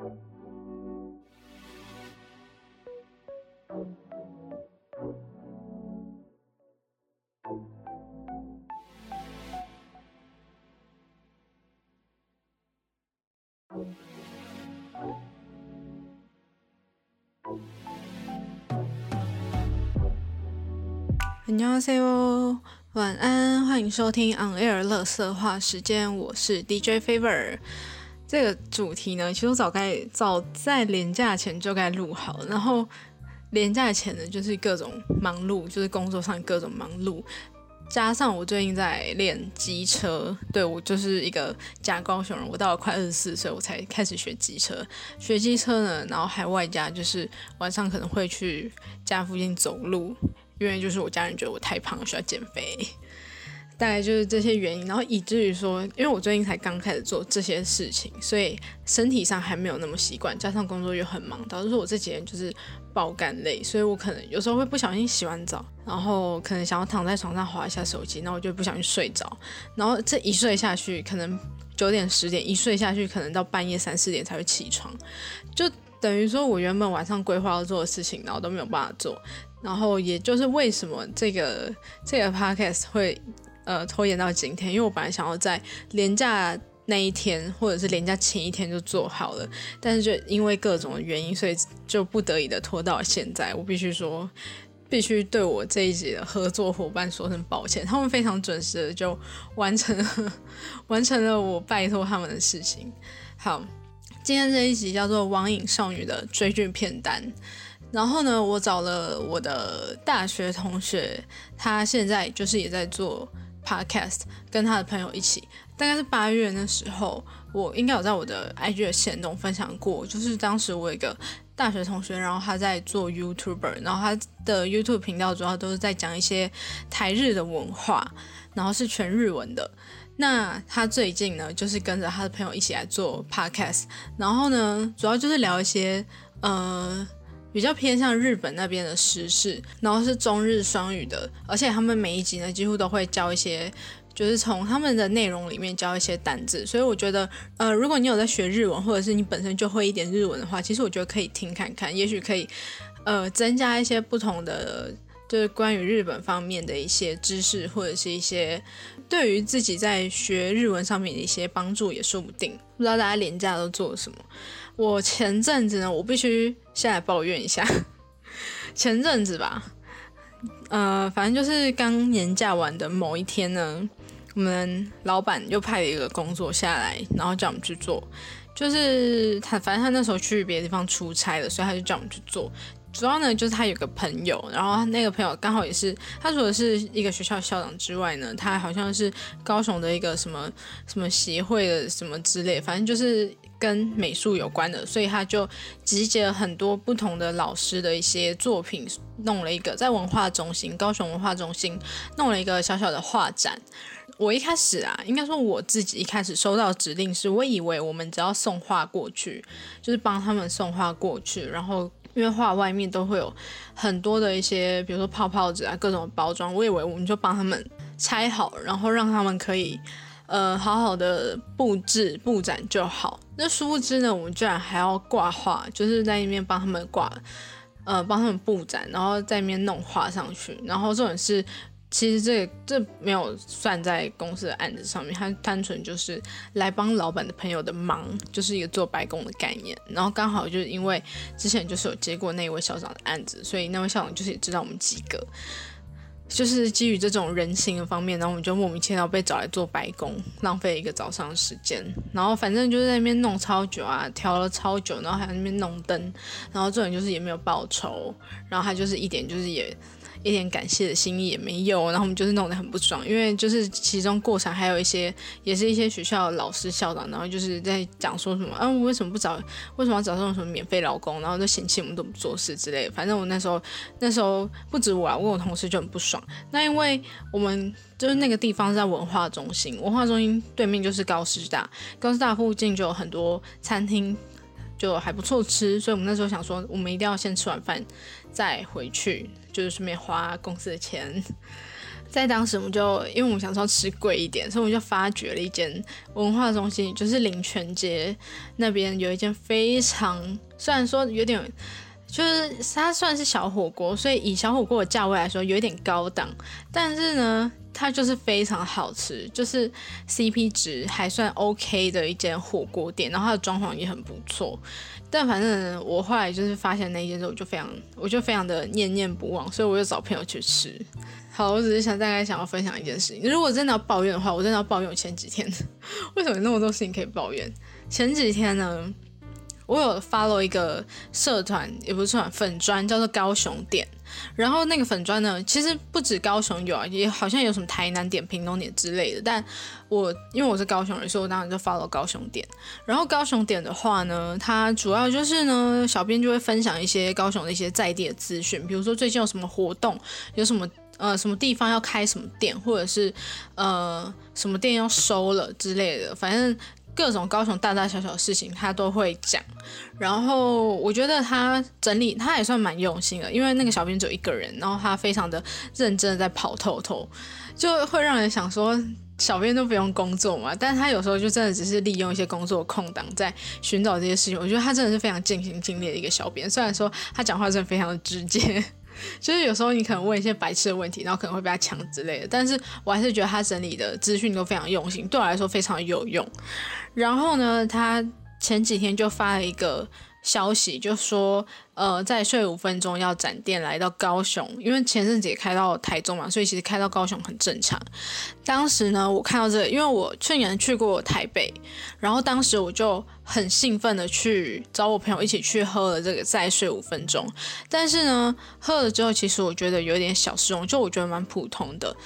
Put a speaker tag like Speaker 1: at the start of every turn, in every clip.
Speaker 1: 안녕하세 요， 晚安，欢迎收听 On Air 乐色话时间，我是 DJ Favor。这个主题呢，其实我早该早在年假前就该录好，然后年假前呢，就是各种忙碌，就是工作上各种忙碌，加上我最近在练机车，对我就是一个假高雄人，我到了快二十四岁，我才开始学机车，学机车呢，然后还外加就是晚上可能会去家附近走路。因为就是我家人觉得我太胖，需要减肥，大概就是这些原因，然后以至于说，因为我最近才刚开始做这些事情，所以身体上还没有那么习惯，加上工作又很忙，导致我这几天就是爆肝累，所以我可能有时候会不小心洗完澡，然后可能想要躺在床上划一下手机，然后我就不小心睡着，然后这一睡下去，可能九点十点一睡下去，可能到半夜三四点才会起床，就等于说我原本晚上规划要做的事情，然后都没有办法做。然后也就是为什么这个这个 podcast 会呃拖延到今天，因为我本来想要在年假那一天或者是年假前一天就做好了，但是就因为各种原因，所以就不得已的拖到现在。我必须说，必须对我这一集的合作伙伴说声抱歉，他们非常准时的就完成了 完成了我拜托他们的事情。好，今天这一集叫做《网瘾少女的追剧片单》。然后呢，我找了我的大学同学，他现在就是也在做 podcast，跟他的朋友一起。大概是八月那时候，我应该有在我的 IG 的线动分享过，就是当时我有一个大学同学，然后他在做 YouTuber，然后他的 YouTube 频道主要都是在讲一些台日的文化，然后是全日文的。那他最近呢，就是跟着他的朋友一起来做 podcast，然后呢，主要就是聊一些呃。比较偏向日本那边的时事，然后是中日双语的，而且他们每一集呢几乎都会教一些，就是从他们的内容里面教一些单字，所以我觉得，呃，如果你有在学日文，或者是你本身就会一点日文的话，其实我觉得可以听看看，也许可以，呃，增加一些不同的，就是关于日本方面的一些知识，或者是一些对于自己在学日文上面的一些帮助也说不定。不知道大家连假都做了什么？我前阵子呢，我必须先来抱怨一下。前阵子吧，呃，反正就是刚年假完的某一天呢，我们老板又派了一个工作下来，然后叫我们去做。就是他，反正他那时候去别的地方出差了，所以他就叫我们去做。主要呢，就是他有个朋友，然后那个朋友刚好也是，他除了是一个学校校长之外呢，他好像是高雄的一个什么什么协会的什么之类，反正就是跟美术有关的，所以他就集结了很多不同的老师的一些作品，弄了一个在文化中心高雄文化中心弄了一个小小的画展。我一开始啊，应该说我自己一开始收到指令是，我以为我们只要送画过去，就是帮他们送画过去，然后。因为画外面都会有很多的一些，比如说泡泡纸啊，各种包装。我以为我们就帮他们拆好，然后让他们可以呃好好的布置布展就好。那殊不知呢，我们居然还要挂画，就是在那边帮他们挂，呃帮他们布展，然后在那边弄画上去。然后这种是。其实这这没有算在公司的案子上面，他单纯就是来帮老板的朋友的忙，就是一个做白工的概念。然后刚好就是因为之前就是有接过那位校长的案子，所以那位校长就是也知道我们几个，就是基于这种人情的方面，然后我们就莫名其妙被找来做白工，浪费一个早上的时间。然后反正就是在那边弄超久啊，调了超久，然后还在那边弄灯，然后这种就是也没有报酬，然后他就是一点就是也。一点感谢的心意也没有，然后我们就是弄得很不爽，因为就是其中过程还有一些，也是一些学校老师校长，然后就是在讲说什么，啊，我为什么不找，为什么要找这种什么免费劳工，然后就嫌弃我们都不做事之类的。反正我那时候那时候不止我啊，我我同事就很不爽。那因为我们就是那个地方在文化中心，文化中心对面就是高师大，高师大附近就有很多餐厅，就还不错吃，所以我们那时候想说，我们一定要先吃完饭再回去。就是顺便花公司的钱，在当时，我们就因为我们想说吃贵一点，所以我们就发掘了一间文化中心，就是林泉街那边有一间非常，虽然说有点，就是它算是小火锅，所以以小火锅的价位来说有一点高档，但是呢，它就是非常好吃，就是 CP 值还算 OK 的一间火锅店，然后它的装潢也很不错。但反正我后来就是发现那间之后，我就非常，我就非常的念念不忘，所以我就找朋友去吃。好，我只是想大概想要分享一件事情。如果真的要抱怨的话，我真的要抱怨我前几天 为什么那么多事情可以抱怨？前几天呢，我有 follow 一个社团，也不是社团粉砖，叫做高雄店。然后那个粉砖呢，其实不止高雄有啊，也好像有什么台南点、屏东点之类的。但我因为我是高雄人，所以我当然就发了高雄点。然后高雄点的话呢，它主要就是呢，小编就会分享一些高雄的一些在地的资讯，比如说最近有什么活动，有什么呃什么地方要开什么店，或者是呃什么店要收了之类的，反正。各种高雄大大小小的事情，他都会讲。然后我觉得他整理，他也算蛮用心的，因为那个小编只有一个人，然后他非常的认真的在跑透透，就会让人想说，小编都不用工作嘛。但是他有时候就真的只是利用一些工作空档在寻找这些事情。我觉得他真的是非常尽心尽力的一个小编，虽然说他讲话真的非常的直接。就是有时候你可能问一些白痴的问题，然后可能会被他抢之类的，但是我还是觉得他整理的资讯都非常用心，对我来说非常有用。然后呢，他前几天就发了一个。消息就说，呃，再睡五分钟要展店来到高雄，因为前阵子也开到台中嘛，所以其实开到高雄很正常。当时呢，我看到这个，因为我去年去过台北，然后当时我就很兴奋的去找我朋友一起去喝了这个再睡五分钟，但是呢，喝了之后，其实我觉得有点小失望，就我觉得蛮普通的。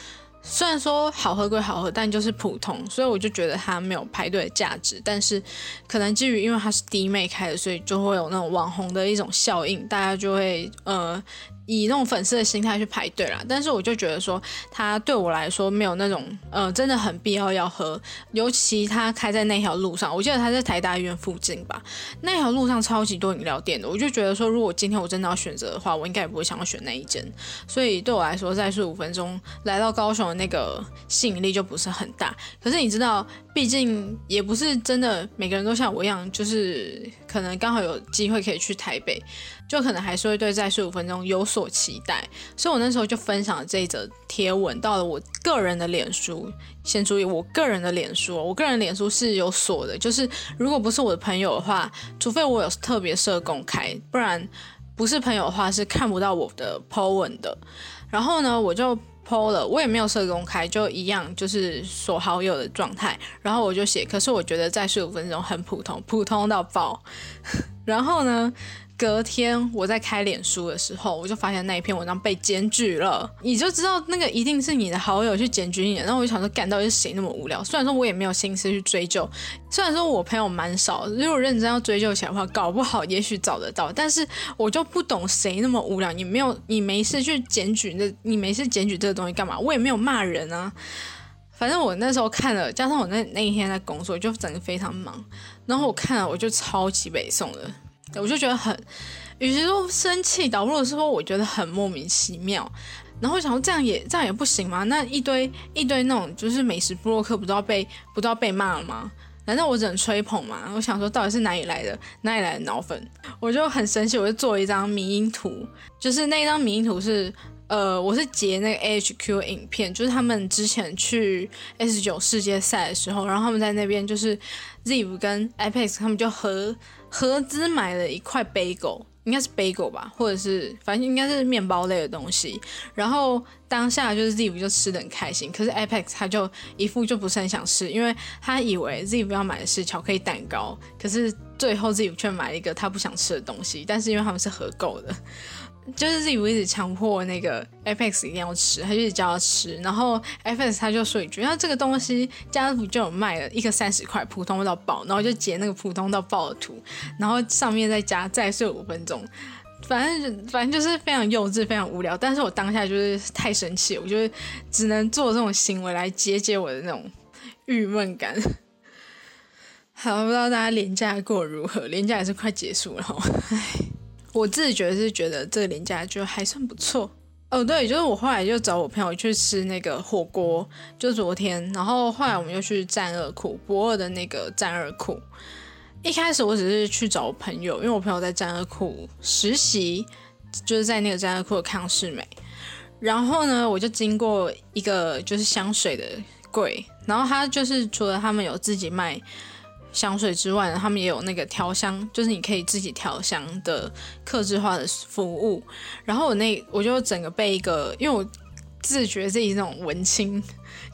Speaker 1: 虽然说好喝归好喝，但就是普通，所以我就觉得它没有排队的价值。但是可能基于因为它是弟妹开的，所以就会有那种网红的一种效应，大家就会呃。以那种粉丝的心态去排队啦，但是我就觉得说，它对我来说没有那种呃，真的很必要要喝。尤其它开在那条路上，我记得它在台大医院附近吧，那条路上超级多饮料店的，我就觉得说，如果今天我真的要选择的话，我应该也不会想要选那一间。所以对我来说，再睡五分钟来到高雄那个吸引力就不是很大。可是你知道，毕竟也不是真的每个人都像我一样，就是可能刚好有机会可以去台北。就可能还是会对再睡五分钟有所期待，所以我那时候就分享了这一则贴文到了我个人的脸书。先注意，我个人的脸书，我个人脸书是有锁的，就是如果不是我的朋友的话，除非我有特别设公开，不然不是朋友的话是看不到我的 po 文的。然后呢，我就 po 了，我也没有设公开，就一样就是锁好友的状态。然后我就写，可是我觉得在十五分钟很普通，普通到爆。然后呢？隔天我在开脸书的时候，我就发现那一篇文章被检举了，你就知道那个一定是你的好友去检举你。然后我就想说，干到底是谁那么无聊？虽然说我也没有心思去追究，虽然说我朋友蛮少，如果认真要追究起来的话，搞不好也许找得到。但是我就不懂谁那么无聊，你没有你没事去检举那，你没事检举这个东西干嘛？我也没有骂人啊。反正我那时候看了，加上我那那一天在工作，就整个非常忙。然后我看了，我就超级北宋的。我就觉得很，与其说生气，倒不如说我觉得很莫名其妙。然后想说这样也这样也不行吗？那一堆一堆那种就是美食布洛克，不都要被不都要被骂了吗？难道我只能吹捧吗？我想说到底是哪里来的哪里来的脑粉？我就很生气，我就做了一张迷因图，就是那张迷因图是呃，我是截那个 HQ 影片，就是他们之前去 S 九世界赛的时候，然后他们在那边就是 Ziv 跟 Apex 他们就和。合资买了一块 bagel，应该是 bagel 吧，或者是反正应该是面包类的东西。然后当下就是 z i v 就吃的很开心，可是 Apex 他就一副就不是很想吃，因为他以为 z i v 要买的是巧克力蛋糕，可是最后 z i v 却买了一个他不想吃的东西。但是因为他们是合购的。就是自己一直强迫那个 Apex 一定要吃，他就一直叫他吃，然后 Apex 他就说一句：“那这个东西家乐福就有卖了，一个三十块，普通到爆。”然后就截那个普通到爆的图，然后上面再加再睡五分钟，反正反正就是非常幼稚、非常无聊。但是我当下就是太生气，我觉得只能做这种行为来解解我的那种郁闷感。好，不知道大家廉价过如何？廉价也是快结束了，唉。我自己觉得是觉得这个廉价就还算不错哦，对，就是我后来就找我朋友去吃那个火锅，就昨天，然后后来我们又去战二库博二的那个战二库。一开始我只是去找朋友，因为我朋友在战二库实习，就是在那个战二库的康世美。然后呢，我就经过一个就是香水的柜，然后他就是除了他们有自己卖。香水之外呢，他们也有那个调香，就是你可以自己调香的克制化的服务。然后我那我就整个被一个，因为我自觉自己那种文青。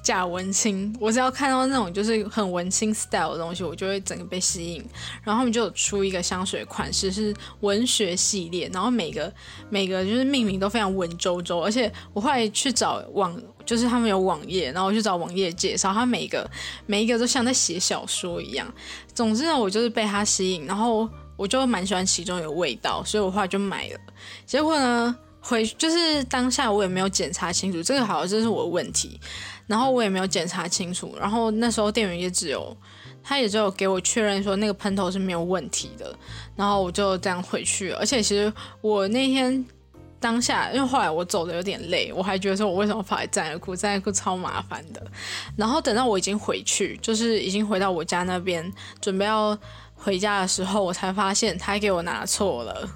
Speaker 1: 假文青，我只要看到那种就是很文青 style 的东西，我就会整个被吸引。然后他们就出一个香水款式是文学系列，然后每个每个就是命名都非常文绉绉。而且我后来去找网，就是他们有网页，然后我去找网页介绍，他每一个每一个都像在写小说一样。总之呢，我就是被它吸引，然后我就蛮喜欢其中有味道，所以我后来就买了。结果呢，回就是当下我也没有检查清楚，这个好像这是我的问题。然后我也没有检查清楚，然后那时候店员也只有，他也只有给我确认说那个喷头是没有问题的，然后我就这样回去。而且其实我那天当下，因为后来我走的有点累，我还觉得说我为什么跑来战库，战库超麻烦的。然后等到我已经回去，就是已经回到我家那边，准备要回家的时候，我才发现他给我拿错了。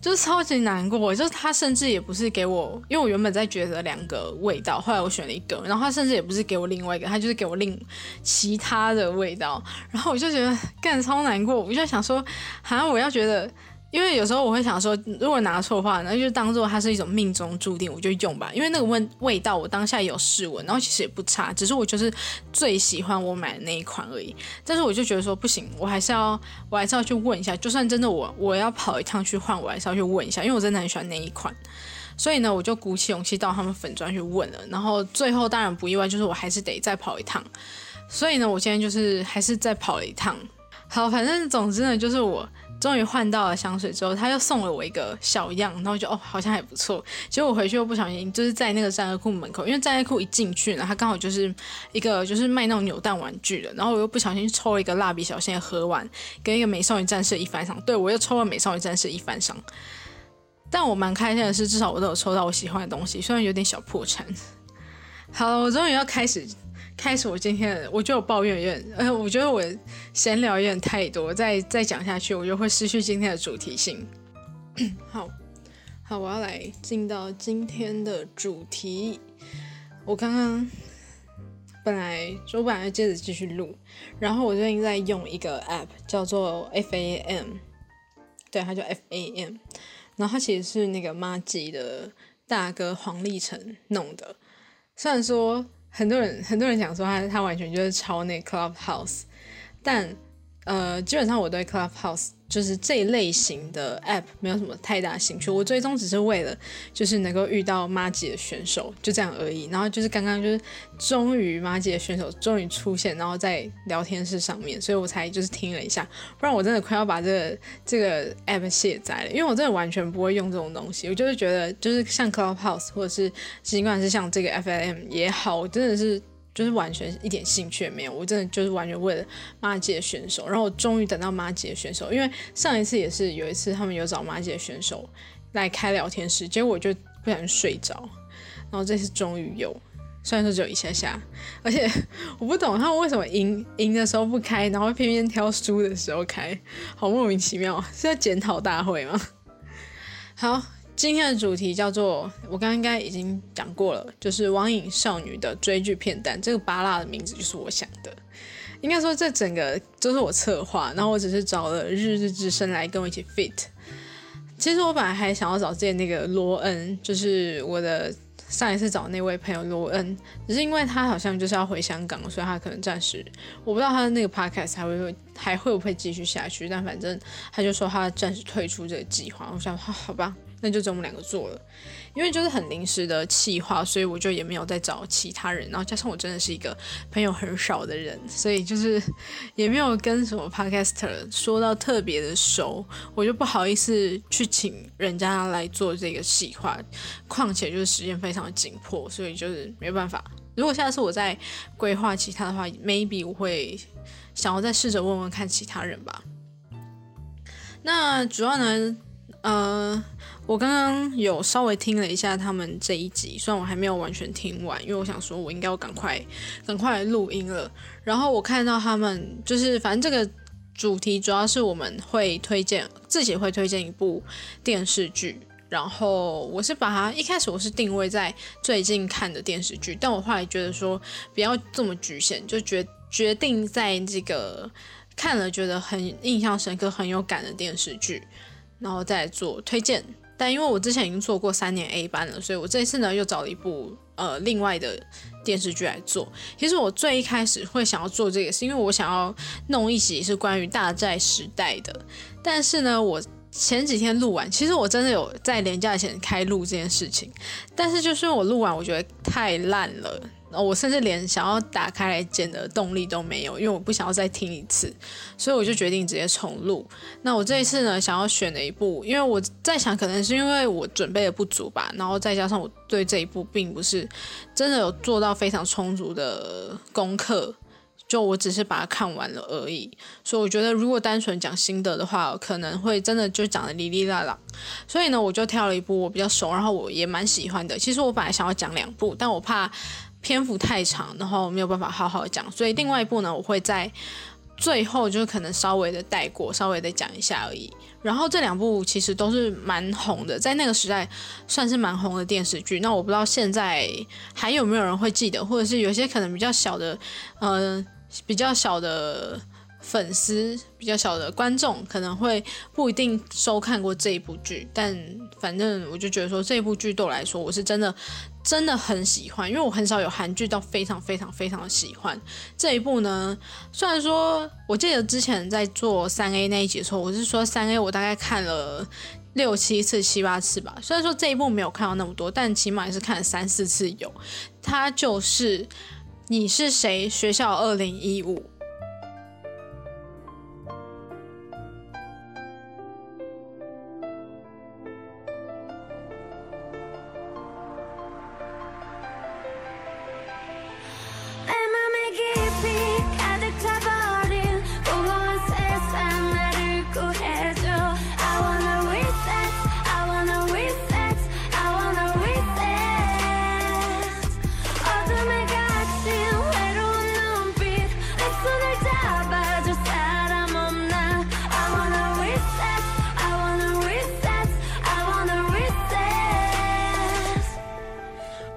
Speaker 1: 就是超级难过，就是他甚至也不是给我，因为我原本在抉择两个味道，后来我选了一个，然后他甚至也不是给我另外一个，他就是给我另其他的味道，然后我就觉得干超难过，我就想说，好像我要觉得。因为有时候我会想说，如果拿错的话，那就当做它是一种命中注定，我就用吧。因为那个味味道，我当下有试闻，然后其实也不差，只是我就是最喜欢我买的那一款而已。但是我就觉得说不行，我还是要，我还是要去问一下。就算真的我我要跑一趟去换，我还是要去问一下，因为我真的很喜欢那一款。所以呢，我就鼓起勇气到他们粉砖去问了。然后最后当然不意外，就是我还是得再跑一趟。所以呢，我现在就是还是再跑了一趟。好，反正总之呢，就是我。终于换到了香水之后，他又送了我一个小样，然后就哦，好像还不错。结果我回去又不小心，就是在那个战乐库门口，因为战乐库一进去呢，他刚好就是一个就是卖那种扭蛋玩具的，然后我又不小心抽了一个蜡笔小新的盒玩，跟一个美少女战士一番赏。对我又抽了美少女战士一番赏，但我蛮开心的是，至少我都有抽到我喜欢的东西，虽然有点小破产。好了，我终于要开始。开始我今天的，我觉得我抱怨有点，呃，我觉得我闲聊有点太多，再再讲下去，我就会失去今天的主题性。好，好，我要来进到今天的主题。我刚刚本来我本来接着继续录，然后我最近在用一个 app 叫做 FAM，对，它叫 FAM，然后它其实是那个妈吉的大哥黄立成弄的，虽然说。很多人很多人讲说他他完全就是抄那 Clubhouse，但呃基本上我对 Clubhouse。就是这一类型的 app 没有什么太大兴趣，我最终只是为了就是能够遇到马吉的选手，就这样而已。然后就是刚刚就是终于马吉的选手终于出现，然后在聊天室上面，所以我才就是听了一下，不然我真的快要把这个这个 app 卸载了，因为我真的完全不会用这种东西。我就是觉得就是像 Clubhouse 或者是尽管是像这个 F M 也好，我真的是。就是完全一点兴趣也没有，我真的就是完全为了马姐选手，然后我终于等到马姐选手，因为上一次也是有一次他们有找马姐选手来开聊天室，结果我就不小心睡着，然后这次终于有，虽然说只有一下下，而且 我不懂他们为什么赢赢的时候不开，然后偏偏挑输的时候开，好莫名其妙，是在检讨大会吗？好。今天的主题叫做，我刚刚应该已经讲过了，就是网瘾少女的追剧片段。这个巴拉的名字就是我想的，应该说这整个都是我策划，然后我只是找了日日之声来跟我一起 fit。其实我本来还想要找之前那个罗恩，就是我的上一次找那位朋友罗恩，只是因为他好像就是要回香港，所以他可能暂时我不知道他的那个 podcast 还会还会不会继续下去，但反正他就说他暂时退出这个计划。我想，好好吧。那就只有我们两个做了，因为就是很临时的企划，所以我就也没有再找其他人。然后加上我真的是一个朋友很少的人，所以就是 也没有跟什么 podcaster 说到特别的熟，我就不好意思去请人家来做这个企划。况且就是时间非常的紧迫，所以就是没办法。如果下次我再规划其他的话，maybe 我会想要再试着问问看其他人吧。那主要呢，呃。我刚刚有稍微听了一下他们这一集，虽然我还没有完全听完，因为我想说我应该要赶快赶快录音了。然后我看到他们就是反正这个主题主要是我们会推荐自己会推荐一部电视剧，然后我是把它一开始我是定位在最近看的电视剧，但我后来觉得说不要这么局限，就决决定在这个看了觉得很印象深刻、很有感的电视剧，然后再做推荐。但因为我之前已经做过三年 A 班了，所以我这次呢又找了一部呃另外的电视剧来做。其实我最一开始会想要做这个，是因为我想要弄一集是关于大债时代的。但是呢，我前几天录完，其实我真的有在廉价前开录这件事情，但是就是我录完，我觉得太烂了。我甚至连想要打开来剪的动力都没有，因为我不想要再听一次，所以我就决定直接重录。那我这一次呢，想要选的一部，因为我在想，可能是因为我准备的不足吧，然后再加上我对这一部并不是真的有做到非常充足的功课，就我只是把它看完了而已。所以我觉得，如果单纯讲心得的话，可能会真的就讲的哩哩啦啦。所以呢，我就挑了一部我比较熟，然后我也蛮喜欢的。其实我本来想要讲两部，但我怕。篇幅太长，然后没有办法好好讲，所以另外一部呢，我会在最后就是可能稍微的带过，稍微的讲一下而已。然后这两部其实都是蛮红的，在那个时代算是蛮红的电视剧。那我不知道现在还有没有人会记得，或者是有些可能比较小的，嗯，比较小的。粉丝比较小的观众可能会不一定收看过这一部剧，但反正我就觉得说这部剧对我来说，我是真的真的很喜欢，因为我很少有韩剧到非常非常非常的喜欢这一部呢。虽然说我记得之前在做三 A 那一集的时候，我是说三 A 我大概看了六七次、七八次吧。虽然说这一部没有看到那么多，但起码也是看了三四次有。它就是你是谁？学校二零一五。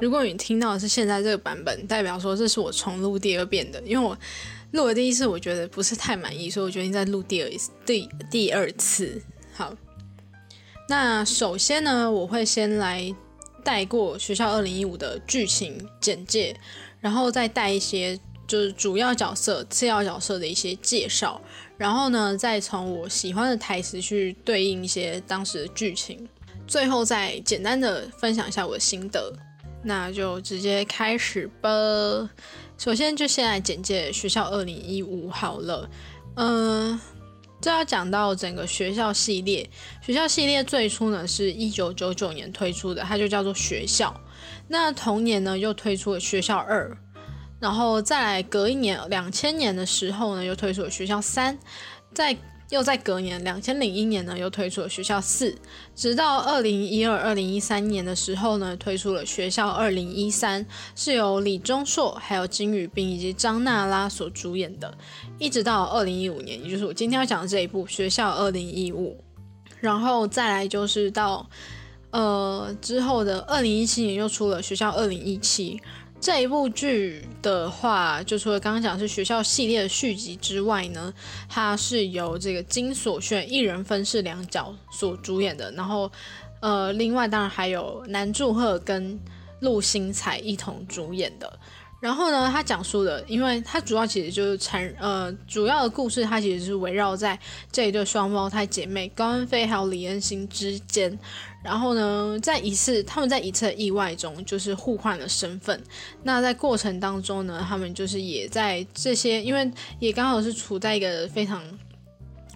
Speaker 1: 如果你听到的是现在这个版本，代表说这是我重录第二遍的，因为我录了第一次，我觉得不是太满意，所以我决定再录第二次。第第二次，好。那首先呢，我会先来带过学校二零一五的剧情简介，然后再带一些就是主要角色、次要角色的一些介绍，然后呢，再从我喜欢的台词去对应一些当时的剧情，最后再简单的分享一下我的心得。那就直接开始吧。首先就先来简介学校二零一五好了。嗯，这要讲到整个学校系列。学校系列最初呢是一九九九年推出的，它就叫做学校。那同年呢又推出了学校二，然后再来隔一年两千年的时候呢又推出了学校三，在。又在隔年两千零一年呢，又推出了学校四，直到二零一二、二零一三年的时候呢，推出了学校二零一三，是由李钟硕、还有金宇彬以及张娜拉所主演的，一直到二零一五年，也就是我今天要讲的这一部学校二零一五，然后再来就是到呃之后的二零一七年又出了学校二零一七。这一部剧的话，就除了刚刚讲是学校系列的续集之外呢，它是由这个金所炫一人分饰两角所主演的。然后，呃，另外当然还有南柱赫跟陆星材一同主演的。然后呢，他讲述的，因为他主要其实就是缠呃主要的故事，它其实是围绕在这一对双胞胎姐妹高恩菲还有李恩星之间。然后呢，在一次他们在一次意外中，就是互换了身份。那在过程当中呢，他们就是也在这些，因为也刚好是处在一个非常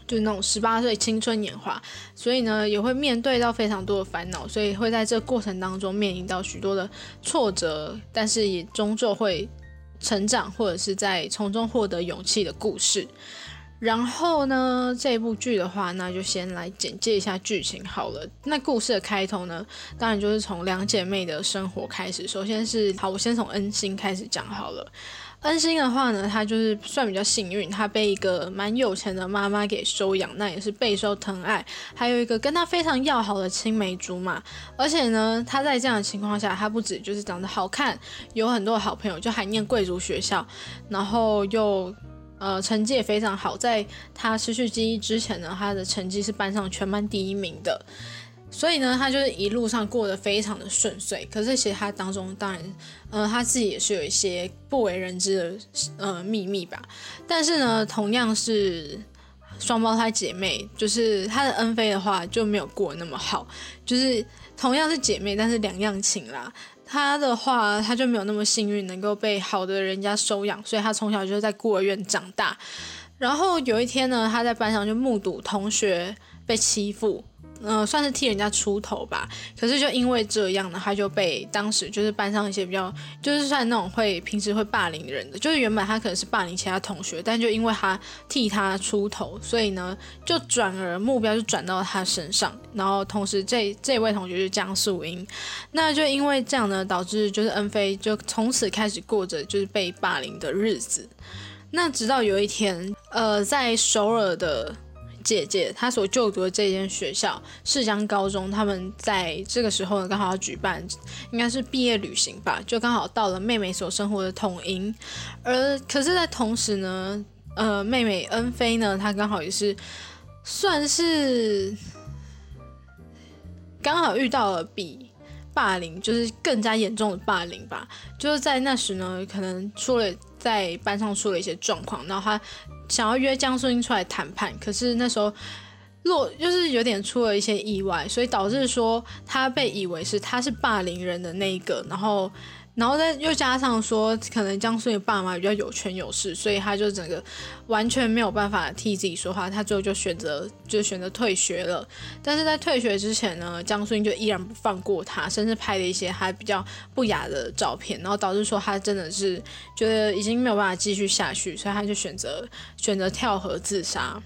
Speaker 1: 就那种十八岁青春年华，所以呢也会面对到非常多的烦恼，所以会在这过程当中面临到许多的挫折，但是也终究会成长，或者是在从中获得勇气的故事。然后呢，这部剧的话，那就先来简介一下剧情好了。那故事的开头呢，当然就是从两姐妹的生活开始。首先是，好，我先从恩心开始讲好了。恩心的话呢，她就是算比较幸运，她被一个蛮有钱的妈妈给收养，那也是备受疼爱，还有一个跟她非常要好的青梅竹马。而且呢，她在这样的情况下，她不止就是长得好看，有很多好朋友，就还念贵族学校，然后又。呃，成绩也非常好，在他失去记忆之前呢，他的成绩是班上全班第一名的，所以呢，他就是一路上过得非常的顺遂。可是其实他当中，当然，呃，他自己也是有一些不为人知的呃秘密吧。但是呢，同样是双胞胎姐妹，就是她的恩菲的话就没有过那么好，就是同样是姐妹，但是两样情啦。她的话，她就没有那么幸运能够被好的人家收养，所以她从小就在孤儿院长大。然后有一天呢，她在班上就目睹同学被欺负。嗯，算是替人家出头吧。可是就因为这样呢，他就被当时就是班上一些比较，就是算那种会平时会霸凌的人的，就是原本他可能是霸凌其他同学，但就因为他替他出头，所以呢，就转而目标就转到他身上。然后同时这这位同学就是江素英，那就因为这样呢，导致就是恩菲就从此开始过着就是被霸凌的日子。那直到有一天，呃，在首尔的。姐姐她所就读的这间学校世江高中，他们在这个时候呢，刚好要举办，应该是毕业旅行吧，就刚好到了妹妹所生活的统营。而可是，在同时呢，呃，妹妹恩菲呢，她刚好也是算是刚好遇到了比霸凌就是更加严重的霸凌吧。就是在那时呢，可能出了在班上出了一些状况，然后他。想要约江素英出来谈判，可是那时候落就是有点出了一些意外，所以导致说他被以为是他是霸凌人的那一个，然后。然后再又加上说，可能江苏的爸妈比较有权有势，所以他就整个完全没有办法替自己说话。他最后就选择就选择退学了。但是在退学之前呢，江苏就依然不放过他，甚至拍了一些他比较不雅的照片，然后导致说他真的是觉得已经没有办法继续下去，所以他就选择选择跳河自杀。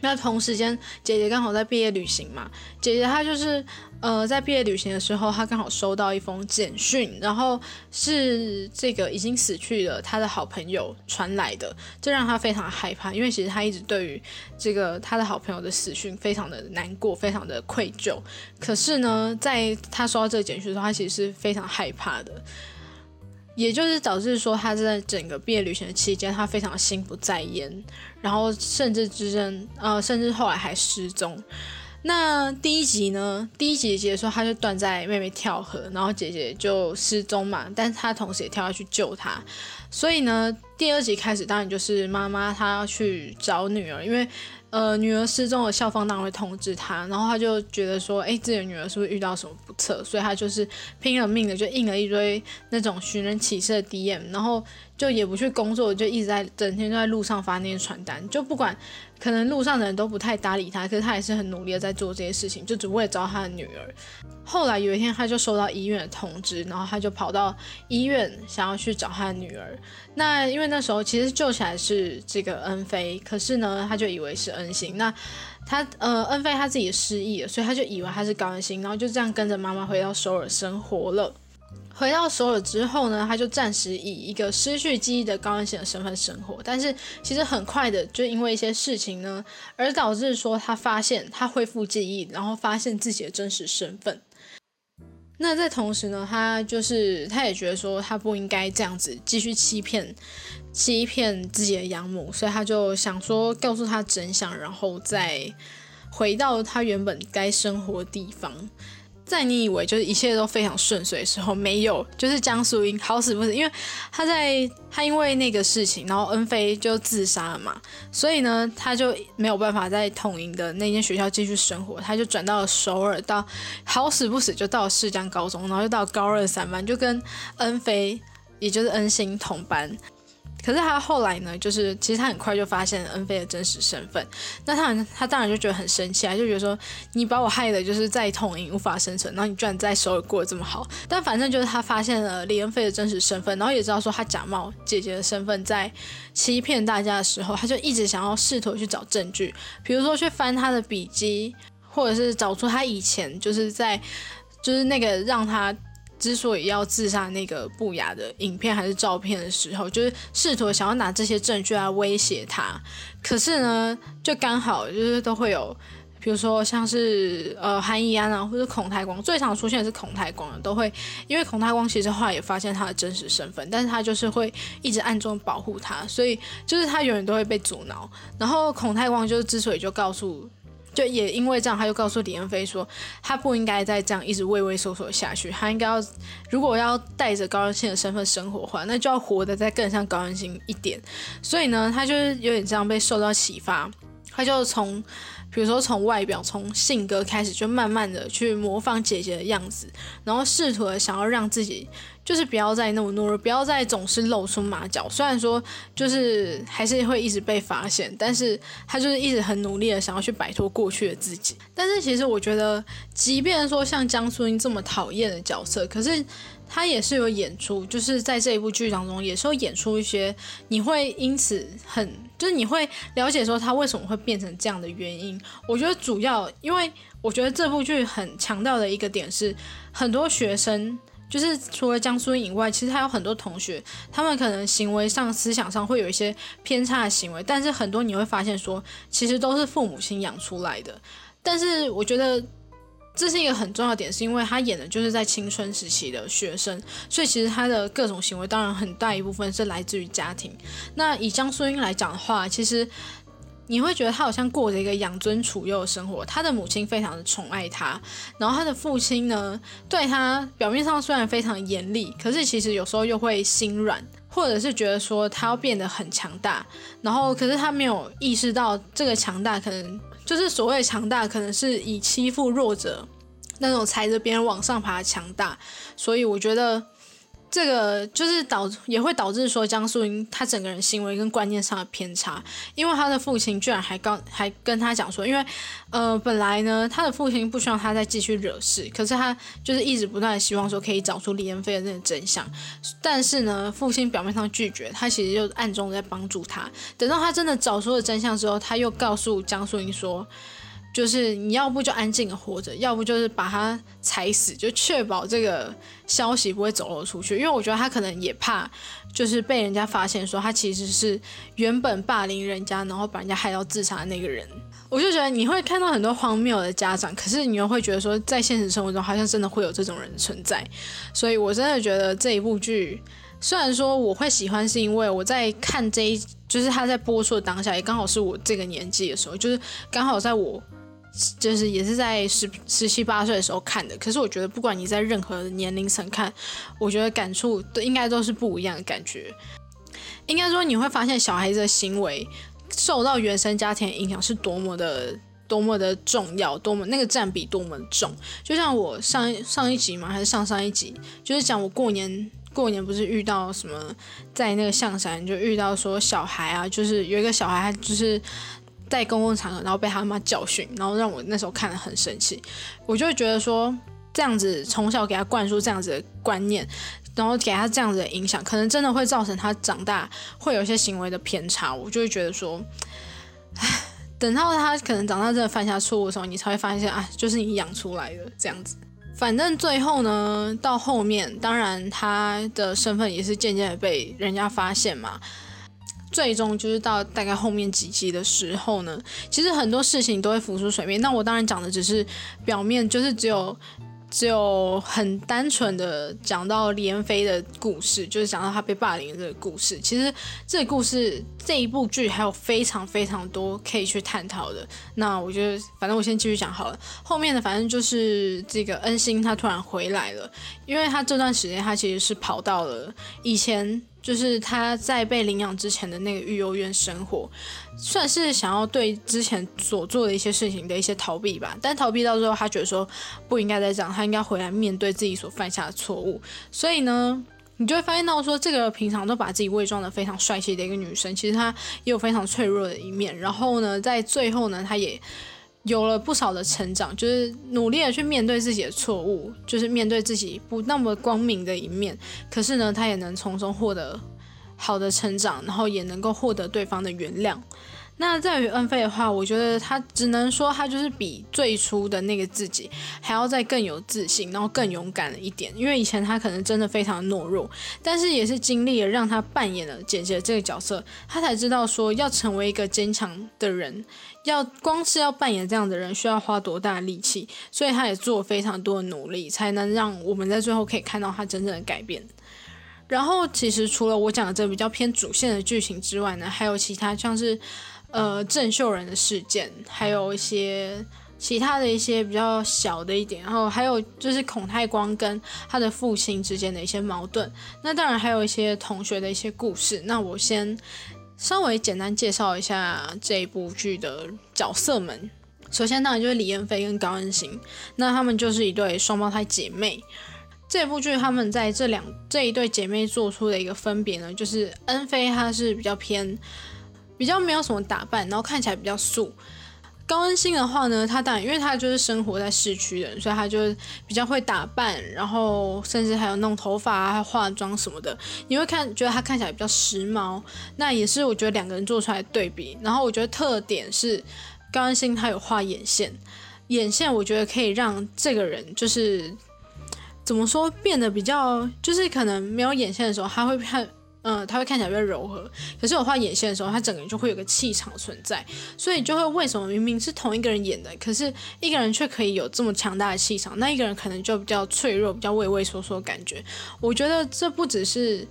Speaker 1: 那同时间，姐姐刚好在毕业旅行嘛，姐姐她就是，呃，在毕业旅行的时候，他刚好收到一封简讯，然后是这个已经死去的他的好朋友传来的，这让他非常害怕，因为其实他一直对于这个他的好朋友的死讯非常的难过，非常的愧疚。可是呢，在他收到这个简讯的时候，他其实是非常害怕的。也就是导致说，他在整个毕业旅行的期间，他非常心不在焉，然后甚至之间，呃，甚至后来还失踪。那第一集呢？第一集结束，他就断在妹妹跳河，然后姐姐就失踪嘛，但是他同时也跳下去救她。所以呢，第二集开始，当然就是妈妈她要去找女儿，因为。呃，女儿失踪了，校方当然会通知她，然后她就觉得说，哎，自己的女儿是不是遇到什么不测，所以她就是拼了命的就印了一堆那种寻人启事的 DM，然后就也不去工作，就一直在整天都在路上发那些传单，就不管。可能路上的人都不太搭理他，可是他也是很努力的在做这些事情，就只为了找他的女儿。后来有一天，他就收到医院的通知，然后他就跑到医院想要去找他的女儿。那因为那时候其实救起来是这个恩菲，可是呢，他就以为是恩心。那他呃，恩菲他自己失忆了，所以他就以为他是高恩心，然后就这样跟着妈妈回到首尔生活了。回到首尔之后呢，他就暂时以一个失去记忆的高安贤的身份生活。但是其实很快的，就因为一些事情呢，而导致说他发现他恢复记忆，然后发现自己的真实身份。那在同时呢，他就是他也觉得说他不应该这样子继续欺骗欺骗自己的养母，所以他就想说告诉他真相，然后再回到他原本该生活的地方。在你以为就是一切都非常顺遂的时候，没有，就是江疏英好死不死，因为他在他因为那个事情，然后恩菲就自杀了嘛，所以呢，他就没有办法在统营的那间学校继续生活，他就转到了首尔，到好死不死就到了世江高中，然后又到高二三班，就跟恩菲，也就是恩星同班。可是他后来呢，就是其实他很快就发现了恩菲的真实身份。那他他当然就觉得很生气啊，就觉得说你把我害的就是在痛饮无法生存，然后你居然在首尔过得这么好。但反正就是他发现了李恩菲的真实身份，然后也知道说他假冒姐姐的身份在欺骗大家的时候，他就一直想要试图去找证据，比如说去翻他的笔记，或者是找出他以前就是在就是那个让他。之所以要自杀那个不雅的影片还是照片的时候，就是试图想要拿这些证据来威胁他。可是呢，就刚好就是都会有，比如说像是呃韩怡安啊，或者孔太光，最常出现的是孔太光，都会因为孔太光其实后来也发现他的真实身份，但是他就是会一直暗中保护他，所以就是他永远都会被阻挠。然后孔太光就是之所以就告诉。就也因为这样，他就告诉李恩飞说，他不应该再这样一直畏畏缩缩下去，他应该要如果要带着高人心的身份生活话，那就要活得再更像高人心一点。所以呢，他就是有点这样被受到启发，他就从。比如说，从外表、从性格开始，就慢慢的去模仿姐姐的样子，然后试图的想要让自己，就是不要再那么懦弱，不要再总是露出马脚。虽然说，就是还是会一直被发现，但是他就是一直很努力的想要去摆脱过去的自己。但是其实我觉得，即便说像江苏英这么讨厌的角色，可是。他也是有演出，就是在这一部剧当中，也是有演出一些你会因此很，就是你会了解说他为什么会变成这样的原因。我觉得主要，因为我觉得这部剧很强调的一个点是，很多学生就是除了江苏以外，其实还有很多同学，他们可能行为上、思想上会有一些偏差的行为，但是很多你会发现说，其实都是父母亲养出来的。但是我觉得。这是一个很重要点，是因为他演的就是在青春时期的学生，所以其实他的各种行为，当然很大一部分是来自于家庭。那以江淑英来讲的话，其实你会觉得他好像过着一个养尊处优的生活，他的母亲非常的宠爱他，然后他的父亲呢，对他表面上虽然非常严厉，可是其实有时候又会心软，或者是觉得说他要变得很强大，然后可是他没有意识到这个强大可能。就是所谓强大，可能是以欺负弱者那种踩着别人往上爬的强大，所以我觉得这个就是导也会导致说江素英他整个人行为跟观念上的偏差，因为他的父亲居然还刚还跟他讲说，因为呃本来呢他的父亲不希望他再继续惹事，可是他就是一直不断的希望说可以找出李彦飞的那个真相，但是呢父亲表面上拒绝，他其实就暗中在帮助他。等到他真的找出了真相之后，他又告诉江素英说。就是你要不就安静的活着，要不就是把他踩死，就确保这个消息不会走漏出去。因为我觉得他可能也怕，就是被人家发现说他其实是原本霸凌人家，然后把人家害到自杀的那个人。我就觉得你会看到很多荒谬的家长，可是你又会觉得说，在现实生活中好像真的会有这种人存在。所以我真的觉得这一部剧，虽然说我会喜欢，是因为我在看这一，就是他在播出的当下，也刚好是我这个年纪的时候，就是刚好在我。就是也是在十十七八岁的时候看的，可是我觉得不管你在任何年龄层看，我觉得感触都应该都是不一样的感觉。应该说你会发现小孩子的行为受到原生家庭的影响是多么的多么的重要，多么那个占比多么重。就像我上上一集嘛，还是上上一集，就是讲我过年过年不是遇到什么，在那个象山就遇到说小孩啊，就是有一个小孩他就是。在公共场合，然后被他妈教训，然后让我那时候看得很生气。我就会觉得说，这样子从小给他灌输这样子的观念，然后给他这样子的影响，可能真的会造成他长大会有一些行为的偏差。我就会觉得说，唉，等到他可能长大真的犯下错误的时候，你才会发现啊，就是你养出来的这样子。反正最后呢，到后面，当然他的身份也是渐渐的被人家发现嘛。最终就是到大概后面几集的时候呢，其实很多事情都会浮出水面。那我当然讲的只是表面，就是只有只有很单纯的讲到连飞的故事，就是讲到他被霸凌这个故事。其实这个故事这一部剧还有非常非常多可以去探讨的。那我觉得，反正我先继续讲好了。后面的反正就是这个恩星他突然回来了，因为他这段时间他其实是跑到了以前。就是他在被领养之前的那个育幼院生活，算是想要对之前所做的一些事情的一些逃避吧。但逃避到最后，他觉得说不应该再这样，他应该回来面对自己所犯下的错误。所以呢，你就会发现到说，这个平常都把自己伪装的非常帅气的一个女生，其实她也有非常脆弱的一面。然后呢，在最后呢，她也有了不少的成长，就是努力的去面对自己的错误，就是面对自己不那么光明的一面。可是呢，他也能从中获得好的成长，然后也能够获得对方的原谅。那在于恩菲的话，我觉得他只能说他就是比最初的那个自己还要再更有自信，然后更勇敢了一点。因为以前他可能真的非常懦弱，但是也是经历了让他扮演了姐姐这个角色，他才知道说要成为一个坚强的人，要光是要扮演这样的人需要花多大力气，所以他也做了非常多的努力，才能让我们在最后可以看到他真正的改变。然后其实除了我讲的这比较偏主线的剧情之外呢，还有其他像是。呃，郑秀人的事件，还有一些其他的一些比较小的一点，然后还有就是孔太光跟他的父亲之间的一些矛盾。那当然还有一些同学的一些故事。那我先稍微简单介绍一下这部剧的角色们。首先当然就是李彦飞跟高恩星，那他们就是一对双胞胎姐妹。这部剧他们在这两这一对姐妹做出的一个分别呢，就是恩飞她是比较偏。比较没有什么打扮，然后看起来比较素。高恩星的话呢，他当然因为他就是生活在市区的，所以他就比较会打扮，然后甚至还有弄头发啊、化妆什么的。你会看觉得他看起来比较时髦，那也是我觉得两个人做出来对比。然后我觉得特点是高恩星他有画眼线，眼线我觉得可以让这个人就是怎么说变得比较，就是可能没有眼线的时候，他会看。嗯，他会看起来比较柔和，可是我画眼线的时候，他整个人就会有个气场存在，所以就会为什么明明是同一个人演的，可是一个人却可以有这么强大的气场，那一个人可能就比较脆弱，比较畏畏缩缩的感觉。我觉得这不只是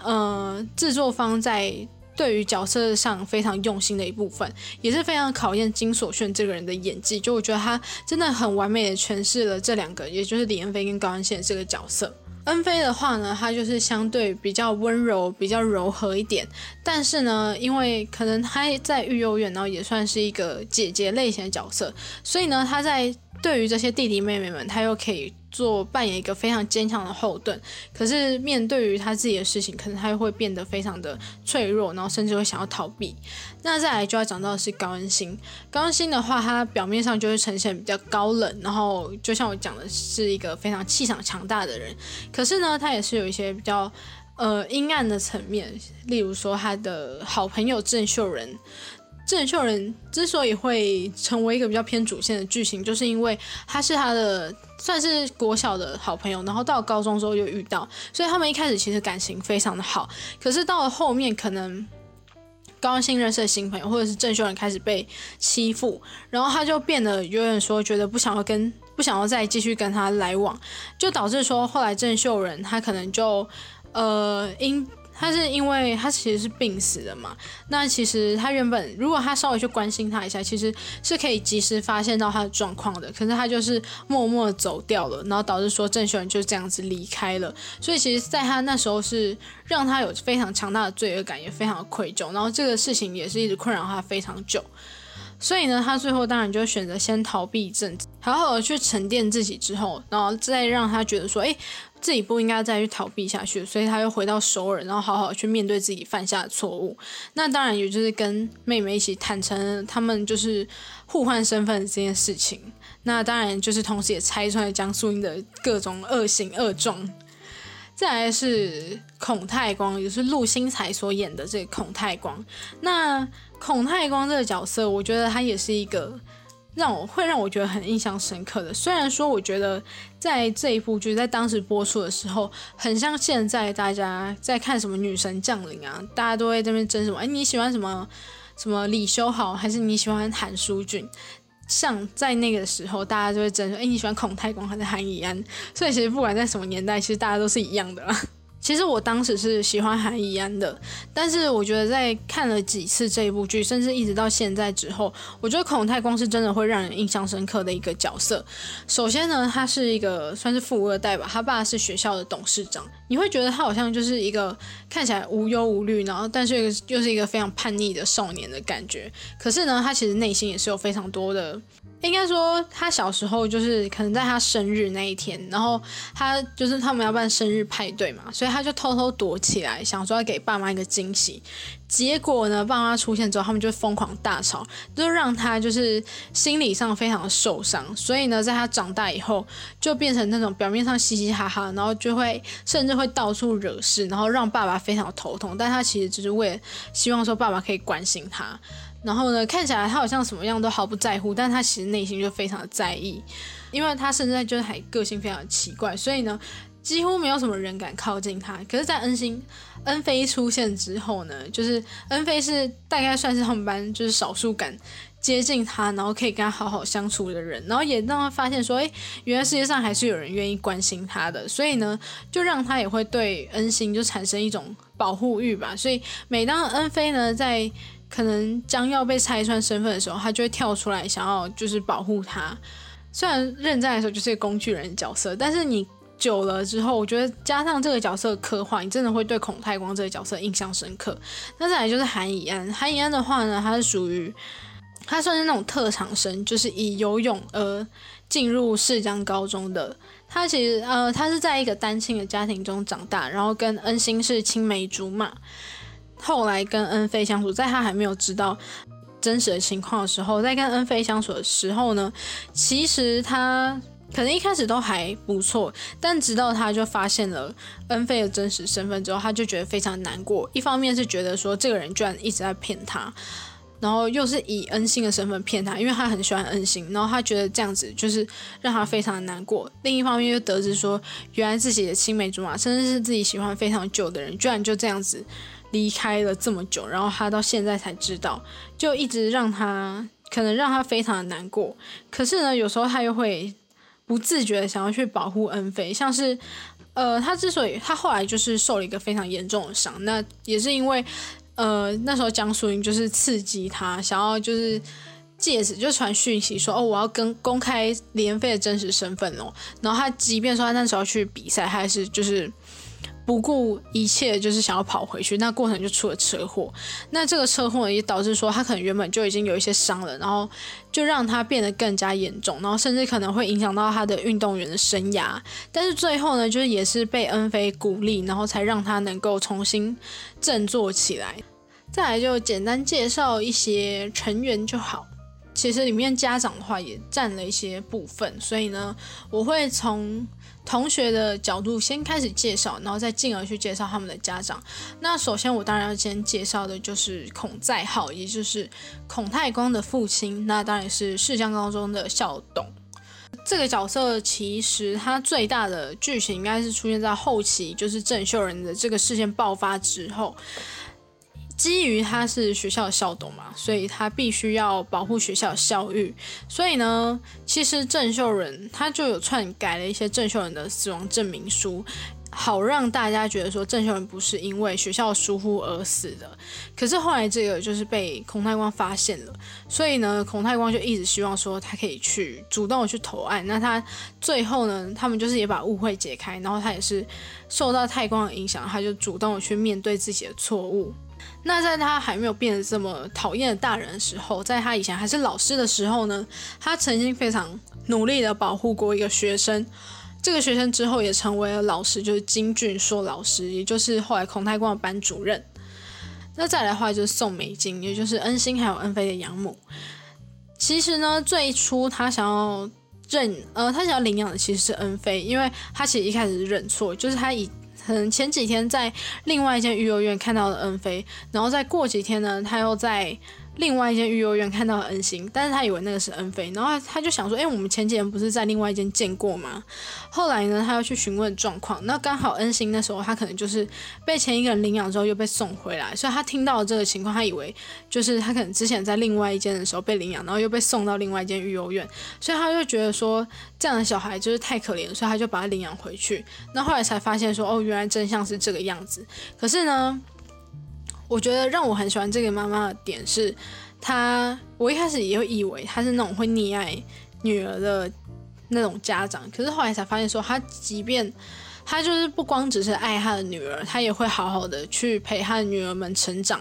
Speaker 1: 呃制作方在对于角色上非常用心的一部分，也是非常考验金所炫这个人的演技。就我觉得他真的很完美的诠释了这两个，也就是李彦飞跟高安宪这个角色。恩菲的话呢，她就是相对比较温柔、比较柔和一点，但是呢，因为可能她在育幼院，呢也算是一个姐姐类型的角色，所以呢，她在对于这些弟弟妹妹们，他又可以。做扮演一个非常坚强的后盾，可是面对于他自己的事情，可能他又会变得非常的脆弱，然后甚至会想要逃避。那再来就要讲到的是高恩星，高恩星的话，他表面上就会呈现比较高冷，然后就像我讲的是一个非常气场强大的人，可是呢，他也是有一些比较呃阴暗的层面，例如说他的好朋友郑秀仁。郑秀仁之所以会成为一个比较偏主线的剧情，就是因为他是他的算是国小的好朋友，然后到高中之后又遇到，所以他们一开始其实感情非常的好。可是到了后面，可能高兴认识的新朋友，或者是郑秀仁开始被欺负，然后他就变得有点说觉得不想要跟不想要再继续跟他来往，就导致说后来郑秀仁他可能就呃因。他是因为他其实是病死的嘛，那其实他原本如果他稍微去关心他一下，其实是可以及时发现到他的状况的。可是他就是默默走掉了，然后导致说郑秀文就这样子离开了。所以其实，在他那时候是让他有非常强大的罪恶感，也非常的愧疚。然后这个事情也是一直困扰他非常久。所以呢，他最后当然就选择先逃避一阵子，好好的去沉淀自己之后，然后再让他觉得说，哎。自己不应该再去逃避下去，所以他又回到首尔，然后好好去面对自己犯下的错误。那当然也就是跟妹妹一起坦诚他们就是互换身份这件事情。那当然就是同时也拆穿了江素英的各种恶行恶状。再来是孔太光，也是陆星材所演的这个孔太光。那孔太光这个角色，我觉得他也是一个。让我会让我觉得很印象深刻的，虽然说我觉得在这一部剧在当时播出的时候，很像现在大家在看什么女神降临啊，大家都会这边争什么，哎你喜欢什么什么李修豪还是你喜欢韩书俊？像在那个时候，大家就会争说，哎你喜欢孔太光还是韩以安？所以其实不管在什么年代，其实大家都是一样的。其实我当时是喜欢韩以安的，但是我觉得在看了几次这部剧，甚至一直到现在之后，我觉得孔太光是真的会让人印象深刻的一个角色。首先呢，他是一个算是富二代吧，他爸是学校的董事长，你会觉得他好像就是一个看起来无忧无虑，然后但是又是一个非常叛逆的少年的感觉。可是呢，他其实内心也是有非常多的。应该说，他小时候就是可能在他生日那一天，然后他就是他们要办生日派对嘛，所以他就偷偷躲起来，想说要给爸妈一个惊喜。结果呢，爸妈出现之后，他们就疯狂大吵，就让他就是心理上非常的受伤。所以呢，在他长大以后，就变成那种表面上嘻嘻哈哈，然后就会甚至会到处惹事，然后让爸爸非常头痛。但他其实只是为了希望说爸爸可以关心他。然后呢，看起来他好像什么样都毫不在乎，但他其实内心就非常的在意，因为他现在就是还个性非常奇怪，所以呢。几乎没有什么人敢靠近他。可是，在恩星、恩飞出现之后呢，就是恩飞是大概算是他们班就是少数敢接近他，然后可以跟他好好相处的人，然后也让他发现说，哎，原来世界上还是有人愿意关心他的。所以呢，就让他也会对恩星就产生一种保护欲吧。所以，每当恩飞呢在可能将要被拆穿身份的时候，他就会跳出来想要就是保护他。虽然认真的时候就是个工具人角色，但是你。久了之后，我觉得加上这个角色刻画，你真的会对孔太光这个角色印象深刻。那再来就是韩以安，韩以安的话呢，他是属于他算是那种特长生，就是以游泳而进入世江高中的。他其实呃，他是在一个单亲的家庭中长大，然后跟恩星是青梅竹马。后来跟恩菲相处，在他还没有知道真实的情况的时候，在跟恩菲相处的时候呢，其实他。可能一开始都还不错，但直到他就发现了恩菲的真实身份之后，他就觉得非常难过。一方面是觉得说这个人居然一直在骗他，然后又是以恩星的身份骗他，因为他很喜欢恩星，然后他觉得这样子就是让他非常的难过。另一方面又得知说，原来自己的青梅竹马，甚至是自己喜欢非常久的人，居然就这样子离开了这么久，然后他到现在才知道，就一直让他可能让他非常的难过。可是呢，有时候他又会。不自觉的想要去保护恩菲，像是，呃，他之所以他后来就是受了一个非常严重的伤，那也是因为，呃，那时候江疏影就是刺激他，想要就是借此就传讯息说，哦，我要跟公开李恩菲的真实身份哦，然后他即便说他那时候去比赛，还是就是。不顾一切，就是想要跑回去，那过程就出了车祸。那这个车祸也导致说他可能原本就已经有一些伤了，然后就让他变得更加严重，然后甚至可能会影响到他的运动员的生涯。但是最后呢，就是也是被恩菲鼓励，然后才让他能够重新振作起来。再来就简单介绍一些成员就好。其实里面家长的话也占了一些部分，所以呢，我会从。同学的角度先开始介绍，然后再进而去介绍他们的家长。那首先我当然要先介绍的就是孔在浩，也就是孔太光的父亲。那当然是世江高中的校董。这个角色其实他最大的剧情应该是出现在后期，就是郑秀仁的这个事件爆发之后。基于他是学校的校董嘛，所以他必须要保护学校的校誉。所以呢，其实郑秀仁他就有篡改了一些郑秀仁的死亡证明书，好让大家觉得说郑秀仁不是因为学校疏忽而死的。可是后来这个就是被孔太光发现了，所以呢，孔太光就一直希望说他可以去主动的去投案。那他最后呢，他们就是也把误会解开，然后他也是受到太光的影响，他就主动的去面对自己的错误。那在他还没有变得这么讨厌的大人的时候，在他以前还是老师的时候呢，他曾经非常努力的保护过一个学生。这个学生之后也成为了老师，就是金俊硕老师，也就是后来孔太光的班主任。那再来的话就是宋美金，也就是恩星还有恩菲的养母。其实呢，最初他想要认，呃，他想要领养的其实是恩菲，因为他其实一开始认错，就是他以。可能前几天在另外一间育幼院看到了恩菲，然后再过几天呢，他又在。另外一间育幼院看到恩星，但是他以为那个是恩飞，然后他就想说，哎，我们前几天不是在另外一间见过吗？后来呢，他要去询问状况，那刚好恩星那时候他可能就是被前一个人领养之后又被送回来，所以他听到这个情况，他以为就是他可能之前在另外一间的时候被领养，然后又被送到另外一间育幼院，所以他就觉得说这样的小孩就是太可怜，所以他就把他领养回去。那后来才发现说，哦，原来真相是这个样子。可是呢？我觉得让我很喜欢这个妈妈的点是，她我一开始也会以为她是那种会溺爱女儿的那种家长，可是后来才发现说，她即便她就是不光只是爱她的女儿，她也会好好的去陪她的女儿们成长。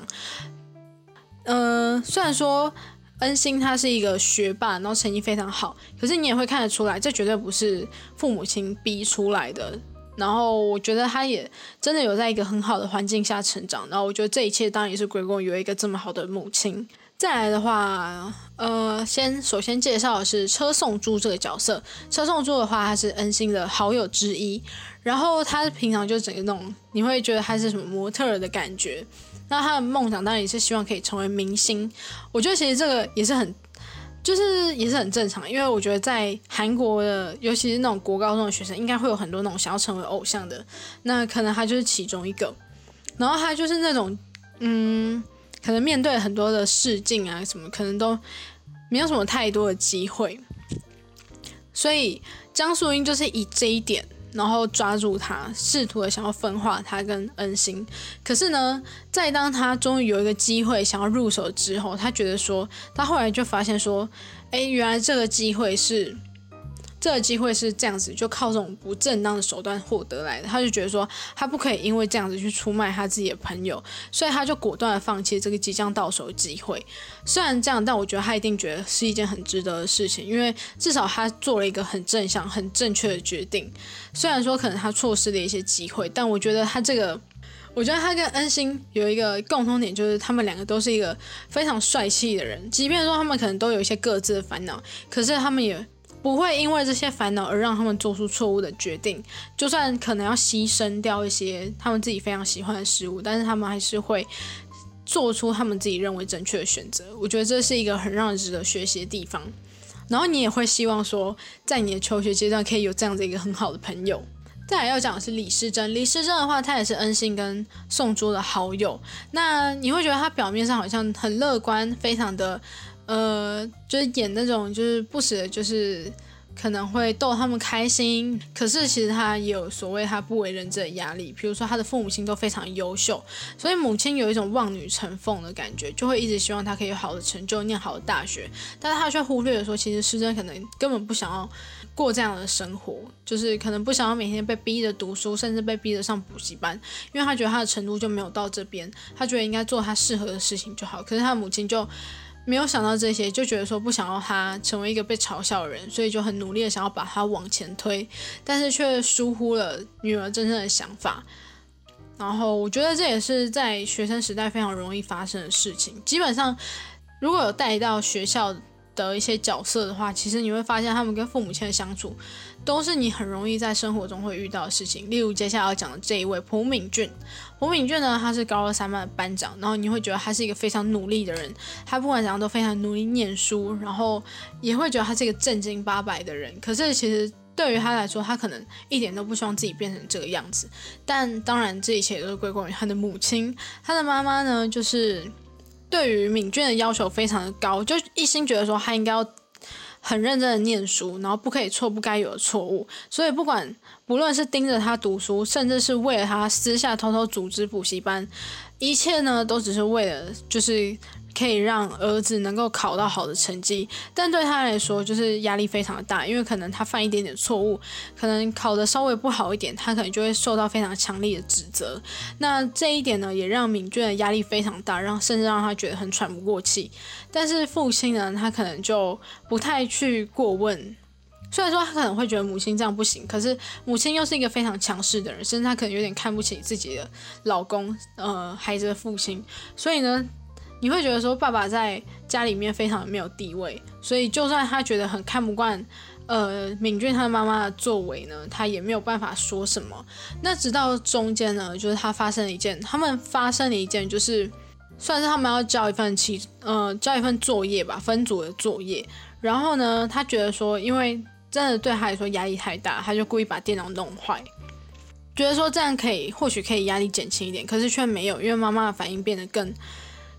Speaker 1: 嗯，虽然说恩星他是一个学霸，然后成绩非常好，可是你也会看得出来，这绝对不是父母亲逼出来的。然后我觉得他也真的有在一个很好的环境下成长，然后我觉得这一切当然也是归功于有一个这么好的母亲。再来的话，呃，先首先介绍的是车送珠这个角色。车送珠的话，他是恩星的好友之一，然后他平常就整个那种你会觉得他是什么模特的感觉。那他的梦想当然也是希望可以成为明星。我觉得其实这个也是很。就是也是很正常，因为我觉得在韩国的，尤其是那种国高中的学生，应该会有很多那种想要成为偶像的。那可能他就是其中一个。然后他就是那种，嗯，可能面对很多的试镜啊什么，可能都没有什么太多的机会。所以江素英就是以这一点。然后抓住他，试图的想要分化他跟恩星。可是呢，在当他终于有一个机会想要入手之后，他觉得说，他后来就发现说，哎，原来这个机会是。这个机会是这样子，就靠这种不正当的手段获得来的。他就觉得说，他不可以因为这样子去出卖他自己的朋友，所以他就果断的放弃这个即将到手的机会。虽然这样，但我觉得他一定觉得是一件很值得的事情，因为至少他做了一个很正向、很正确的决定。虽然说可能他错失了一些机会，但我觉得他这个，我觉得他跟恩星有一个共通点，就是他们两个都是一个非常帅气的人。即便说他们可能都有一些各自的烦恼，可是他们也。不会因为这些烦恼而让他们做出错误的决定，就算可能要牺牲掉一些他们自己非常喜欢的事物，但是他们还是会做出他们自己认为正确的选择。我觉得这是一个很让人值得学习的地方。然后你也会希望说，在你的求学阶段可以有这样的一个很好的朋友。再来要讲的是李世珍，李世珍的话，他也是恩信跟宋珠的好友。那你会觉得他表面上好像很乐观，非常的。呃，就是演那种，就是不时的，就是可能会逗他们开心。可是其实他也有所谓他不为人知的压力，比如说他的父母亲都非常优秀，所以母亲有一种望女成凤的感觉，就会一直希望他可以有好的成就，念好的大学。但是他却忽略了说，其实师珍可能根本不想要过这样的生活，就是可能不想要每天被逼着读书，甚至被逼着上补习班，因为他觉得他的程度就没有到这边，他觉得应该做他适合的事情就好。可是他母亲就。没有想到这些，就觉得说不想要他成为一个被嘲笑的人，所以就很努力的想要把他往前推，但是却疏忽了女儿真正的想法。然后我觉得这也是在学生时代非常容易发生的事情。基本上，如果有带到学校的一些角色的话，其实你会发现他们跟父母亲的相处。都是你很容易在生活中会遇到的事情，例如接下来要讲的这一位朴敏俊。朴敏俊呢，他是高二三班的班长，然后你会觉得他是一个非常努力的人，他不管怎样都非常努力念书，然后也会觉得他是一个正经八百的人。可是其实对于他来说，他可能一点都不希望自己变成这个样子。但当然，这一切都是归功于他的母亲。他的妈妈呢，就是对于敏俊的要求非常的高，就一心觉得说他应该要。很认真的念书，然后不可以错不该有的错误，所以不管不论是盯着他读书，甚至是为了他私下偷偷组织补习班，一切呢都只是为了就是。可以让儿子能够考到好的成绩，但对他来说就是压力非常的大，因为可能他犯一点点错误，可能考的稍微不好一点，他可能就会受到非常强烈的指责。那这一点呢，也让敏俊的压力非常大，让甚至让他觉得很喘不过气。但是父亲呢，他可能就不太去过问，虽然说他可能会觉得母亲这样不行，可是母亲又是一个非常强势的人，甚至他可能有点看不起自己的老公，呃，孩子的父亲，所以呢。你会觉得说爸爸在家里面非常没有地位，所以就算他觉得很看不惯，呃，敏俊他妈妈的作为呢，他也没有办法说什么。那直到中间呢，就是他发生了一件，他们发生了一件，就是算是他们要交一份期，呃，交一份作业吧，分组的作业。然后呢，他觉得说，因为真的对他来说压力太大，他就故意把电脑弄坏，觉得说这样可以，或许可以压力减轻一点，可是却没有，因为妈妈的反应变得更。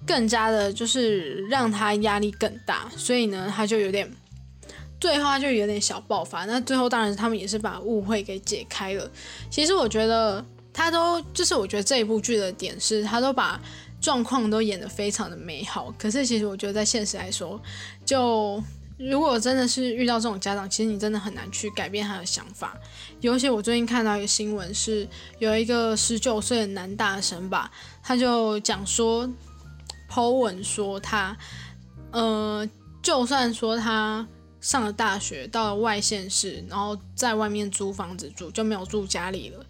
Speaker 1: 更加的，就是让他压力更大，所以呢，他就有点，最后他就有点小爆发。那最后当然他们也是把误会给解开了。其实我觉得他都，就是我觉得这一部剧的点是，他都把状况都演得非常的美好。可是其实我觉得在现实来说，就如果真的是遇到这种家长，其实你真的很难去改变他的想法。尤其我最近看到一个新闻，是有一个十九岁的男大生吧，他就讲说。Po 文说他，呃，就算说他上了大学，到了外县市，然后在外面租房子住，就没有住家里了。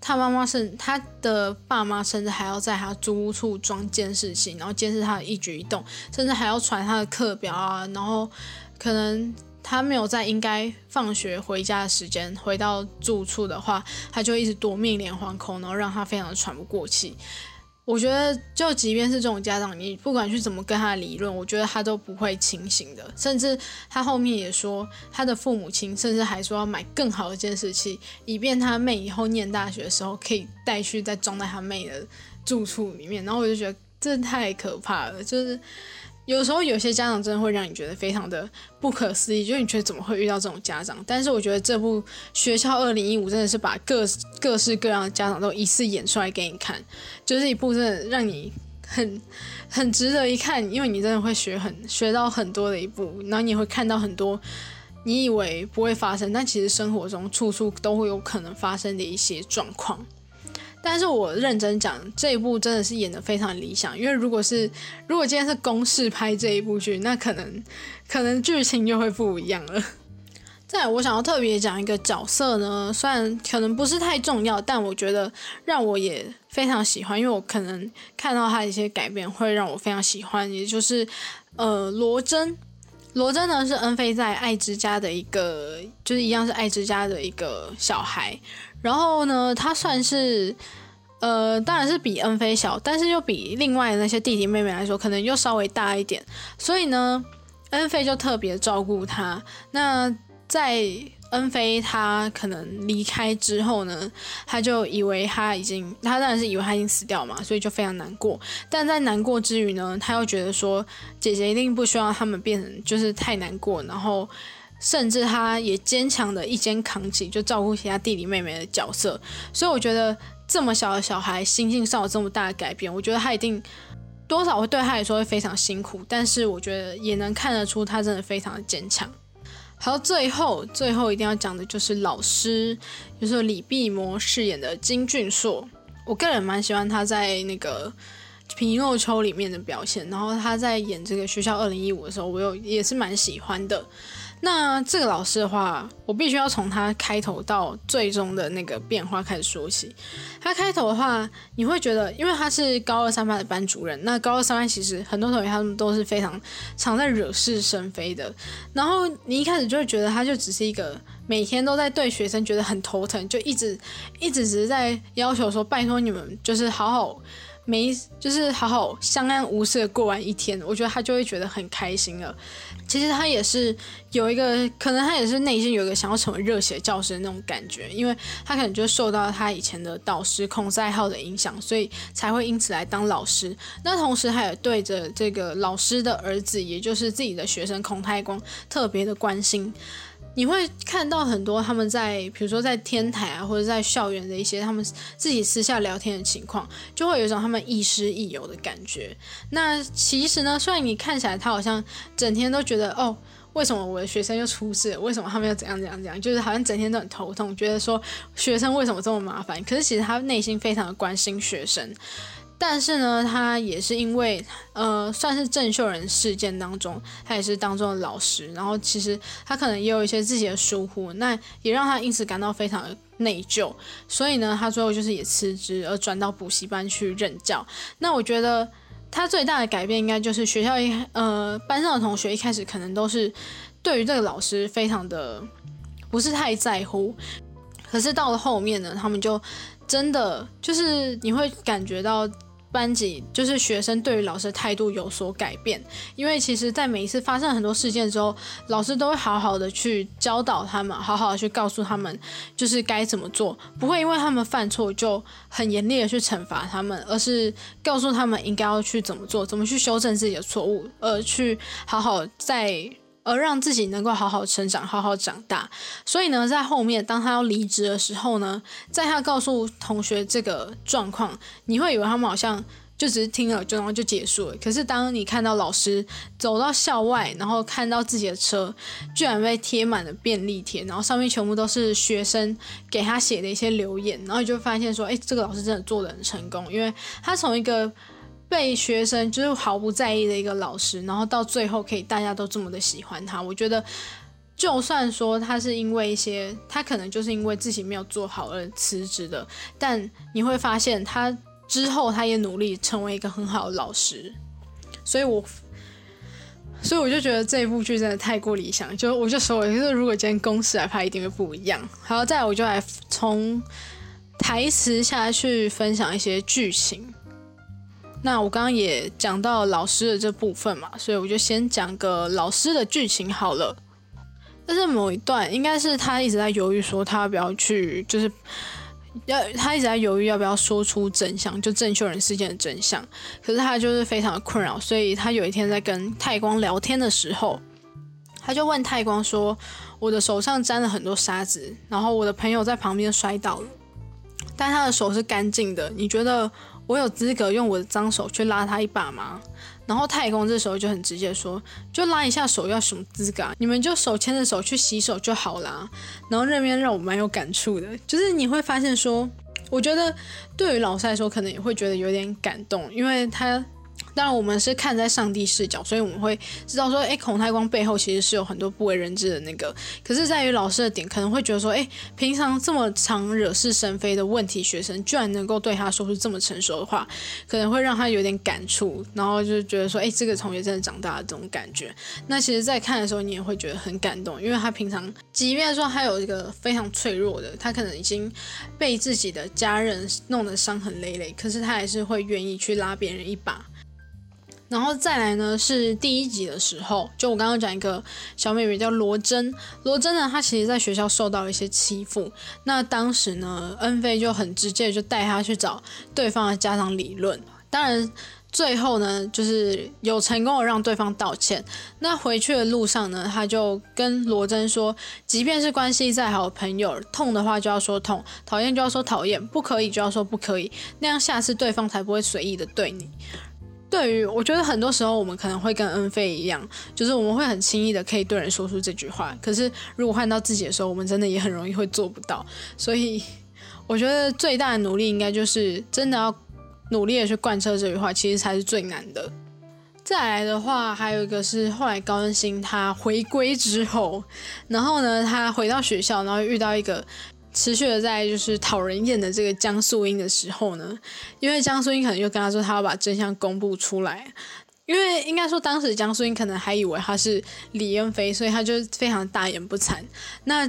Speaker 1: 他妈妈甚，他的爸妈甚至还要在他租屋处装监视器，然后监视他的一举一动，甚至还要传他的课表啊。然后可能他没有在应该放学回家的时间回到住处的话，他就一直夺命连环扣，然后让他非常的喘不过气。我觉得，就即便是这种家长，你不管去怎么跟他理论，我觉得他都不会清醒的。甚至他后面也说，他的父母亲甚至还说要买更好的监视器，以便他妹以后念大学的时候可以带去再装在他妹的住处里面。然后我就觉得这太可怕了，就是。有时候有些家长真的会让你觉得非常的不可思议，就是你觉得怎么会遇到这种家长？但是我觉得这部《学校二零一五》真的是把各各式各样的家长都一次演出来给你看，就是一部真的让你很很值得一看，因为你真的会学很学到很多的一部，然后你会看到很多你以为不会发生，但其实生活中处处都会有可能发生的一些状况。但是我认真讲，这一部真的是演的非常理想，因为如果是如果今天是公式拍这一部剧，那可能可能剧情就会不一样了。再，我想要特别讲一个角色呢，虽然可能不是太重要，但我觉得让我也非常喜欢，因为我可能看到他一些改变会让我非常喜欢，也就是呃罗真。罗真呢是恩菲在爱之家的一个，就是一样是爱之家的一个小孩。然后呢，他算是，呃，当然是比恩菲小，但是又比另外的那些弟弟妹妹来说，可能又稍微大一点。所以呢，恩菲就特别照顾他。那在恩菲他可能离开之后呢，他就以为他已经，他当然是以为他已经死掉嘛，所以就非常难过。但在难过之余呢，他又觉得说，姐姐一定不希望他们变成就是太难过，然后。甚至他也坚强的一肩扛起，就照顾其他弟弟妹妹的角色。所以我觉得这么小的小孩心境上有这么大的改变，我觉得他一定多少会对他来说会非常辛苦。但是我觉得也能看得出他真的非常的坚强。好，最后最后一定要讲的就是老师，就是李碧魔饰演的金俊硕。我个人蛮喜欢他在那个《皮诺丘》里面的表现，然后他在演这个学校二零一五的时候，我有也是蛮喜欢的。那这个老师的话，我必须要从他开头到最终的那个变化开始说起。他开头的话，你会觉得，因为他是高二三班的班主任，那高二三班其实很多同学他们都是非常常在惹是生非的。然后你一开始就会觉得，他就只是一个每天都在对学生觉得很头疼，就一直一直只是在要求说，拜托你们就是好好。没，就是好好相安无事的过完一天，我觉得他就会觉得很开心了。其实他也是有一个，可能他也是内心有一个想要成为热血教师的那种感觉，因为他可能就受到他以前的导师孔赛浩的影响，所以才会因此来当老师。那同时他也对着这个老师的儿子，也就是自己的学生孔太光特别的关心。你会看到很多他们在，比如说在天台啊，或者在校园的一些他们自己私下聊天的情况，就会有一种他们亦师亦友的感觉。那其实呢，虽然你看起来他好像整天都觉得，哦，为什么我的学生又出事？为什么他们又怎样怎样怎样？就是好像整天都很头痛，觉得说学生为什么这么麻烦？可是其实他内心非常的关心学生。但是呢，他也是因为，呃，算是郑秀仁事件当中，他也是当中的老师，然后其实他可能也有一些自己的疏忽，那也让他因此感到非常的内疚，所以呢，他最后就是也辞职，而转到补习班去任教。那我觉得他最大的改变，应该就是学校一呃班上的同学一开始可能都是对于这个老师非常的不是太在乎，可是到了后面呢，他们就真的就是你会感觉到。班级就是学生对于老师的态度有所改变，因为其实，在每一次发生很多事件之后，老师都会好好的去教导他们，好好的去告诉他们，就是该怎么做，不会因为他们犯错就很严厉的去惩罚他们，而是告诉他们应该要去怎么做，怎么去修正自己的错误，而去好好在。而让自己能够好好成长、好好长大。所以呢，在后面当他要离职的时候呢，在他告诉同学这个状况，你会以为他们好像就只是听了就然后就结束了。可是当你看到老师走到校外，然后看到自己的车居然被贴满了便利贴，然后上面全部都是学生给他写的一些留言，然后你就发现说，哎，这个老师真的做的很成功，因为他从一个。被学生就是毫不在意的一个老师，然后到最后可以大家都这么的喜欢他，我觉得就算说他是因为一些，他可能就是因为自己没有做好而辞职的，但你会发现他之后他也努力成为一个很好的老师，所以我，所以我就觉得这一部剧真的太过理想，就我就说，我觉得如果今天公司来拍，一定会不一样。好，再来我就来从台词下去分享一些剧情。那我刚刚也讲到老师的这部分嘛，所以我就先讲个老师的剧情好了。但是某一段应该是他一直在犹豫，说他要不要去，就是要他一直在犹豫要不要说出真相，就郑秀人事件的真相。可是他就是非常的困扰，所以他有一天在跟太光聊天的时候，他就问太光说：“我的手上沾了很多沙子，然后我的朋友在旁边摔倒了，但他的手是干净的，你觉得我有资格用我的脏手去拉他一把吗？”然后太公这时候就很直接说，就拉一下手要什么资格？你们就手牵着手去洗手就好啦。然后那边让我蛮有感触的，就是你会发现说，我觉得对于老师来说，可能也会觉得有点感动，因为他。当然，我们是看在上帝视角，所以我们会知道说，哎，孔太光背后其实是有很多不为人知的那个。可是，在于老师的点，可能会觉得说，哎，平常这么常惹是生非的问题学生，居然能够对他说出这么成熟的话，可能会让他有点感触，然后就觉得说，哎，这个同学真的长大了这种感觉。那其实，在看的时候，你也会觉得很感动，因为他平常，即便说他有一个非常脆弱的，他可能已经被自己的家人弄得伤痕累累，可是他还是会愿意去拉别人一把。然后再来呢，是第一集的时候，就我刚刚讲一个小妹妹叫罗真，罗真呢，她其实在学校受到了一些欺负，那当时呢，恩菲就很直接就带她去找对方的家长理论，当然最后呢，就是有成功的让对方道歉。那回去的路上呢，他就跟罗真说，即便是关系再好的朋友，痛的话就要说痛，讨厌就要说讨厌，不可以就要说不可以，那样下次对方才不会随意的对你。对于我觉得很多时候我们可能会跟恩菲一样，就是我们会很轻易的可以对人说出这句话，可是如果换到自己的时候，我们真的也很容易会做不到。所以我觉得最大的努力应该就是真的要努力的去贯彻这句话，其实才是最难的。再来的话，还有一个是后来高恩星他回归之后，然后呢他回到学校，然后遇到一个。持续的在就是讨人厌的这个江素英的时候呢，因为江素英可能就跟他说他要把真相公布出来，因为应该说当时江素英可能还以为他是李恩飞，所以他就非常大言不惭。那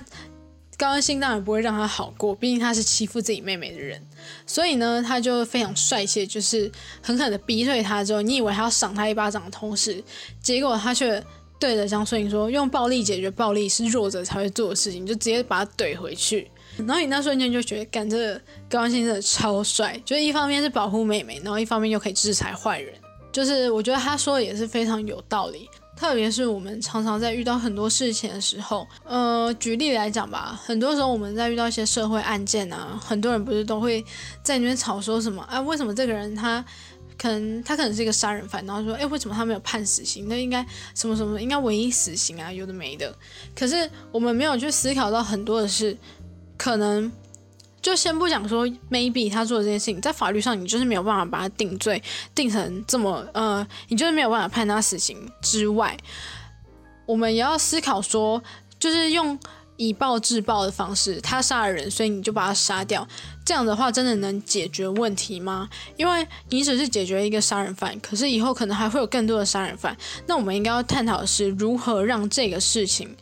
Speaker 1: 高恩兴当然不会让他好过，毕竟他是欺负自己妹妹的人，所以呢他就非常帅气，就是狠狠的逼退他之后，你以为他要赏他一巴掌的同时，结果他却对着江素英说，用暴力解决暴力是弱者才会做的事情，就直接把他怼回去。然后你那瞬间就觉得，干这个高安兴真的超帅，就是一方面是保护妹妹，然后一方面又可以制裁坏人，就是我觉得他说的也是非常有道理。特别是我们常常在遇到很多事情的时候，呃，举例来讲吧，很多时候我们在遇到一些社会案件啊，很多人不是都会在那边吵说什么，啊，为什么这个人他可能他可能是一个杀人犯，然后说，哎，为什么他没有判死刑？那应该什么什么应该唯一死刑啊，有的没的。可是我们没有去思考到很多的事。可能就先不讲说，maybe 他做的这件事情，在法律上你就是没有办法把他定罪，定成这么呃，你就是没有办法判他死刑之外，我们也要思考说，就是用以暴制暴的方式，他杀了人，所以你就把他杀掉，这样的话真的能解决问题吗？因为你只是解决一个杀人犯，可是以后可能还会有更多的杀人犯，那我们应该要探讨的是如何让这个事情。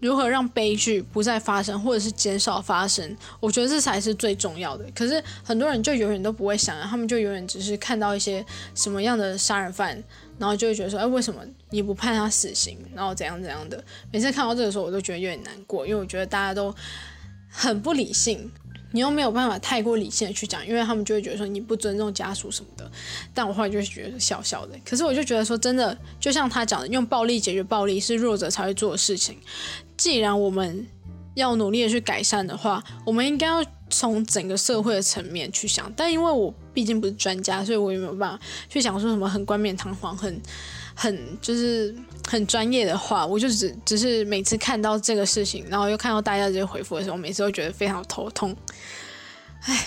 Speaker 1: 如何让悲剧不再发生，或者是减少发生？我觉得这才是最重要的。可是很多人就永远都不会想，他们就永远只是看到一些什么样的杀人犯，然后就会觉得说，哎，为什么你不判他死刑？然后怎样怎样的？每次看到这个时候，我都觉得有点难过，因为我觉得大家都很不理性，你又没有办法太过理性的去讲，因为他们就会觉得说你不尊重家属什么的。但我后来就是觉得笑笑的。可是我就觉得说，真的就像他讲的，用暴力解决暴力是弱者才会做的事情。既然我们要努力的去改善的话，我们应该要从整个社会的层面去想。但因为我毕竟不是专家，所以我也没有办法去讲说什么很冠冕堂皇、很很就是很专业的话。我就只只是每次看到这个事情，然后又看到大家这些回复的时候，每次都觉得非常头痛。唉，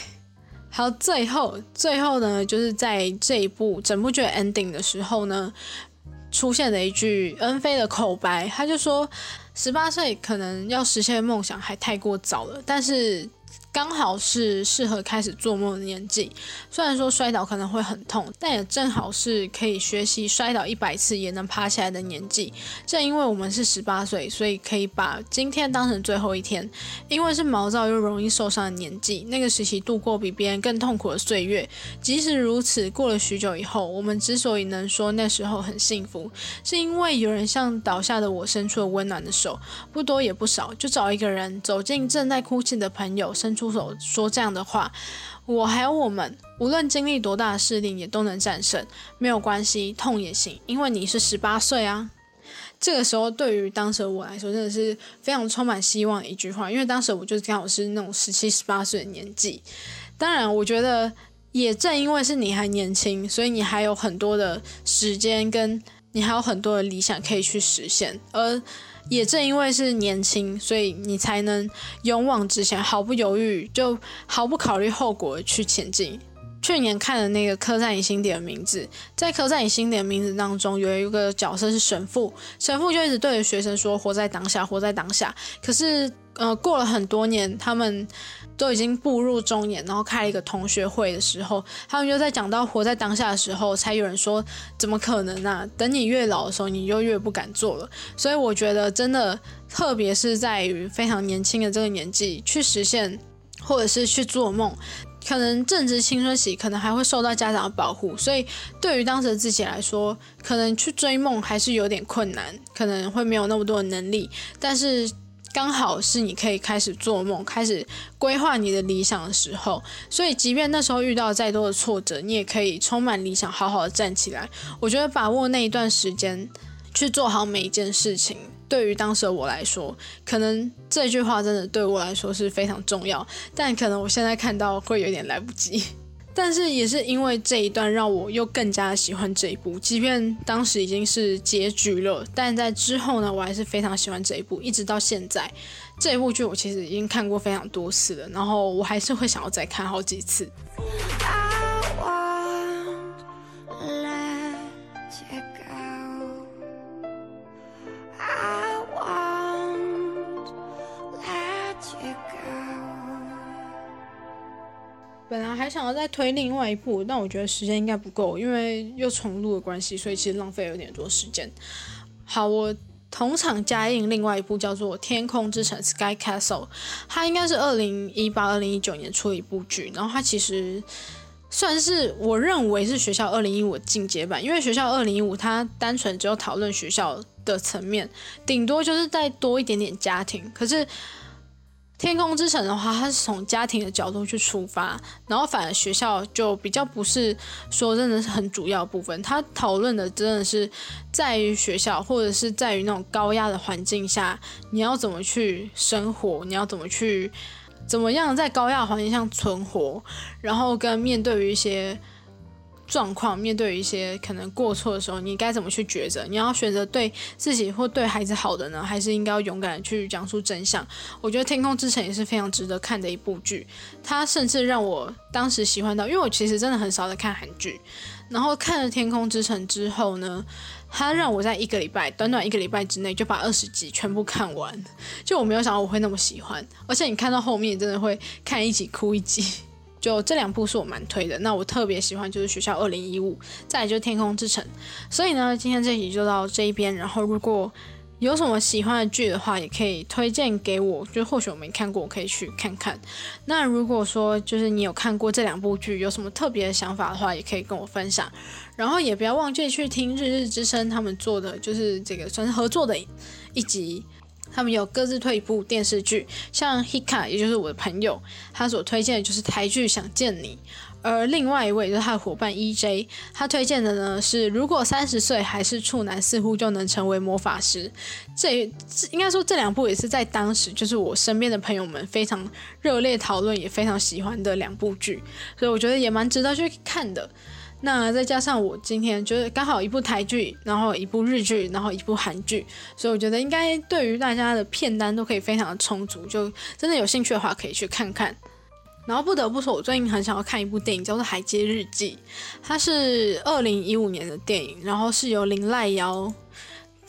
Speaker 1: 好，最后最后呢，就是在这一部整部剧 ending 的时候呢，出现了一句恩菲的口白，他就说。十八岁可能要实现梦想还太过早了，但是。刚好是适合开始做梦的年纪，虽然说摔倒可能会很痛，但也正好是可以学习摔倒一百次也能爬起来的年纪。正因为我们是十八岁，所以可以把今天当成最后一天。因为是毛躁又容易受伤的年纪，那个时期度过比别人更痛苦的岁月。即使如此，过了许久以后，我们之所以能说那时候很幸福，是因为有人向倒下的我伸出了温暖的手，不多也不少，就找一个人走进正在哭泣的朋友，伸出。出手说这样的话，我还有我们，无论经历多大的试炼，也都能战胜，没有关系，痛也行，因为你是十八岁啊。这个时候，对于当时我来说，真的是非常充满希望的一句话，因为当时我就刚好是那种十七、十八岁的年纪。当然，我觉得也正因为是你还年轻，所以你还有很多的时间，跟你还有很多的理想可以去实现，而。也正因为是年轻，所以你才能勇往直前，毫不犹豫，就毫不考虑后果去前进。去年看的那个《刻在你心底的名字》，在《刻在你心底的名字》当中，有一个角色是神父，神父就一直对着学生说：“活在当下，活在当下。”可是，呃，过了很多年，他们。都已经步入中年，然后开了一个同学会的时候，他们就在讲到活在当下的时候，才有人说怎么可能呢？等你越老的时候，你就越不敢做了。所以我觉得真的，特别是在于非常年轻的这个年纪去实现，或者是去做梦，可能正值青春期，可能还会受到家长的保护。所以对于当时的自己来说，可能去追梦还是有点困难，可能会没有那么多的能力，但是。刚好是你可以开始做梦、开始规划你的理想的时候，所以即便那时候遇到再多的挫折，你也可以充满理想，好好的站起来。我觉得把握那一段时间去做好每一件事情，对于当时的我来说，可能这句话真的对我来说是非常重要，但可能我现在看到会有点来不及。但是也是因为这一段，让我又更加喜欢这一部。即便当时已经是结局了，但在之后呢，我还是非常喜欢这一部，一直到现在。这一部剧我其实已经看过非常多次了，然后我还是会想要再看好几次。本来还想要再推另外一部，但我觉得时间应该不够，因为又重录的关系，所以其实浪费有点多时间。好，我同场加映另外一部叫做《天空之城》（Sky Castle），它应该是二零一八、二零一九年出的一部剧，然后它其实算是我认为是学校二零一五进阶版，因为学校二零一五它单纯只有讨论学校的层面，顶多就是再多一点点家庭，可是。天空之城的话，它是从家庭的角度去出发，然后反而学校就比较不是说真的是很主要部分。它讨论的真的是在于学校，或者是在于那种高压的环境下，你要怎么去生活，你要怎么去怎么样在高压环境下存活，然后跟面对于一些。状况面对一些可能过错的时候，你该怎么去抉择？你要选择对自己或对孩子好的呢，还是应该要勇敢的去讲述真相？我觉得《天空之城》也是非常值得看的一部剧，它甚至让我当时喜欢到，因为我其实真的很少在看韩剧，然后看了《天空之城》之后呢，它让我在一个礼拜，短短一个礼拜之内就把二十集全部看完，就我没有想到我会那么喜欢，而且你看到后面真的会看一集哭一集。就这两部是我蛮推的，那我特别喜欢就是学校二零一五，再就是天空之城。所以呢，今天这集就到这一边。然后如果有什么喜欢的剧的话，也可以推荐给我，就或许我没看过，我可以去看看。那如果说就是你有看过这两部剧，有什么特别的想法的话，也可以跟我分享。然后也不要忘记去听日日之声他们做的，就是这个算是合作的一集。他们有各自推一部电视剧，像 Hika，也就是我的朋友，他所推荐的就是台剧《想见你》，而另外一位就是他的伙伴 EJ，他推荐的呢是如果三十岁还是处男，似乎就能成为魔法师。这应该说这两部也是在当时就是我身边的朋友们非常热烈讨论，也非常喜欢的两部剧，所以我觉得也蛮值得去看的。那再加上我今天就是刚好一部台剧，然后一部日剧，然后一部韩剧，所以我觉得应该对于大家的片单都可以非常的充足，就真的有兴趣的话可以去看看。然后不得不说，我最近很想要看一部电影，叫做《海街日记》，它是二零一五年的电影，然后是由林濑遥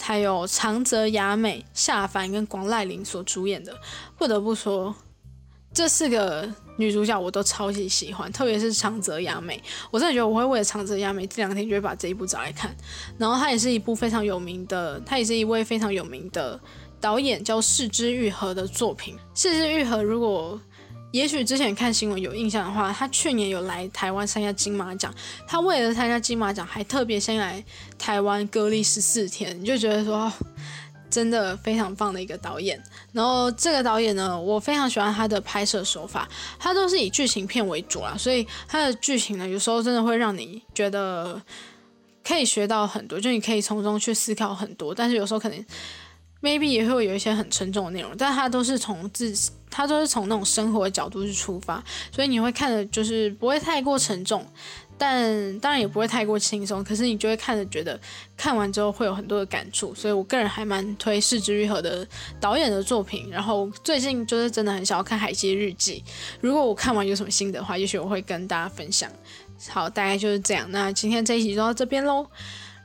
Speaker 1: 还有长泽雅美、夏凡跟广濑铃所主演的。不得不说，这四个女主角我都超级喜欢，特别是长泽雅美，我真的觉得我会为了长泽雅美这两天就会把这一部找来看。然后她也是一部非常有名的，她也是一位非常有名的导演，叫四之愈合的作品。四之愈合，如果也许之前看新闻有印象的话，他去年有来台湾参加金马奖。他为了参加金马奖，还特别先来台湾隔离十四天，你就觉得说，真的非常棒的一个导演。然后这个导演呢，我非常喜欢他的拍摄手法，他都是以剧情片为主啦，所以他的剧情呢，有时候真的会让你觉得可以学到很多，就你可以从中去思考很多。但是有时候可能 maybe 也会有一些很沉重的内容，但他都是从自他都是从那种生活的角度去出发，所以你会看的就是不会太过沉重，但当然也不会太过轻松。可是你就会看着觉得看完之后会有很多的感触，所以我个人还蛮推视之愈合的导演的作品。然后最近就是真的很想要看《海街日记》，如果我看完有什么心得的话，也许我会跟大家分享。好，大概就是这样。那今天这一集就到这边喽，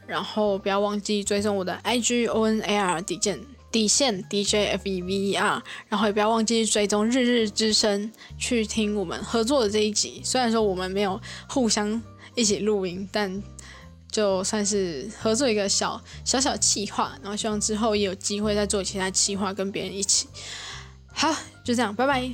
Speaker 1: 然后不要忘记追踪我的 IG O N A R 底线。底线 D J F E V E R，然后也不要忘记追踪日日之声，去听我们合作的这一集。虽然说我们没有互相一起录音，但就算是合作一个小小小企划。然后希望之后也有机会再做其他企划，跟别人一起。好，就这样，拜拜。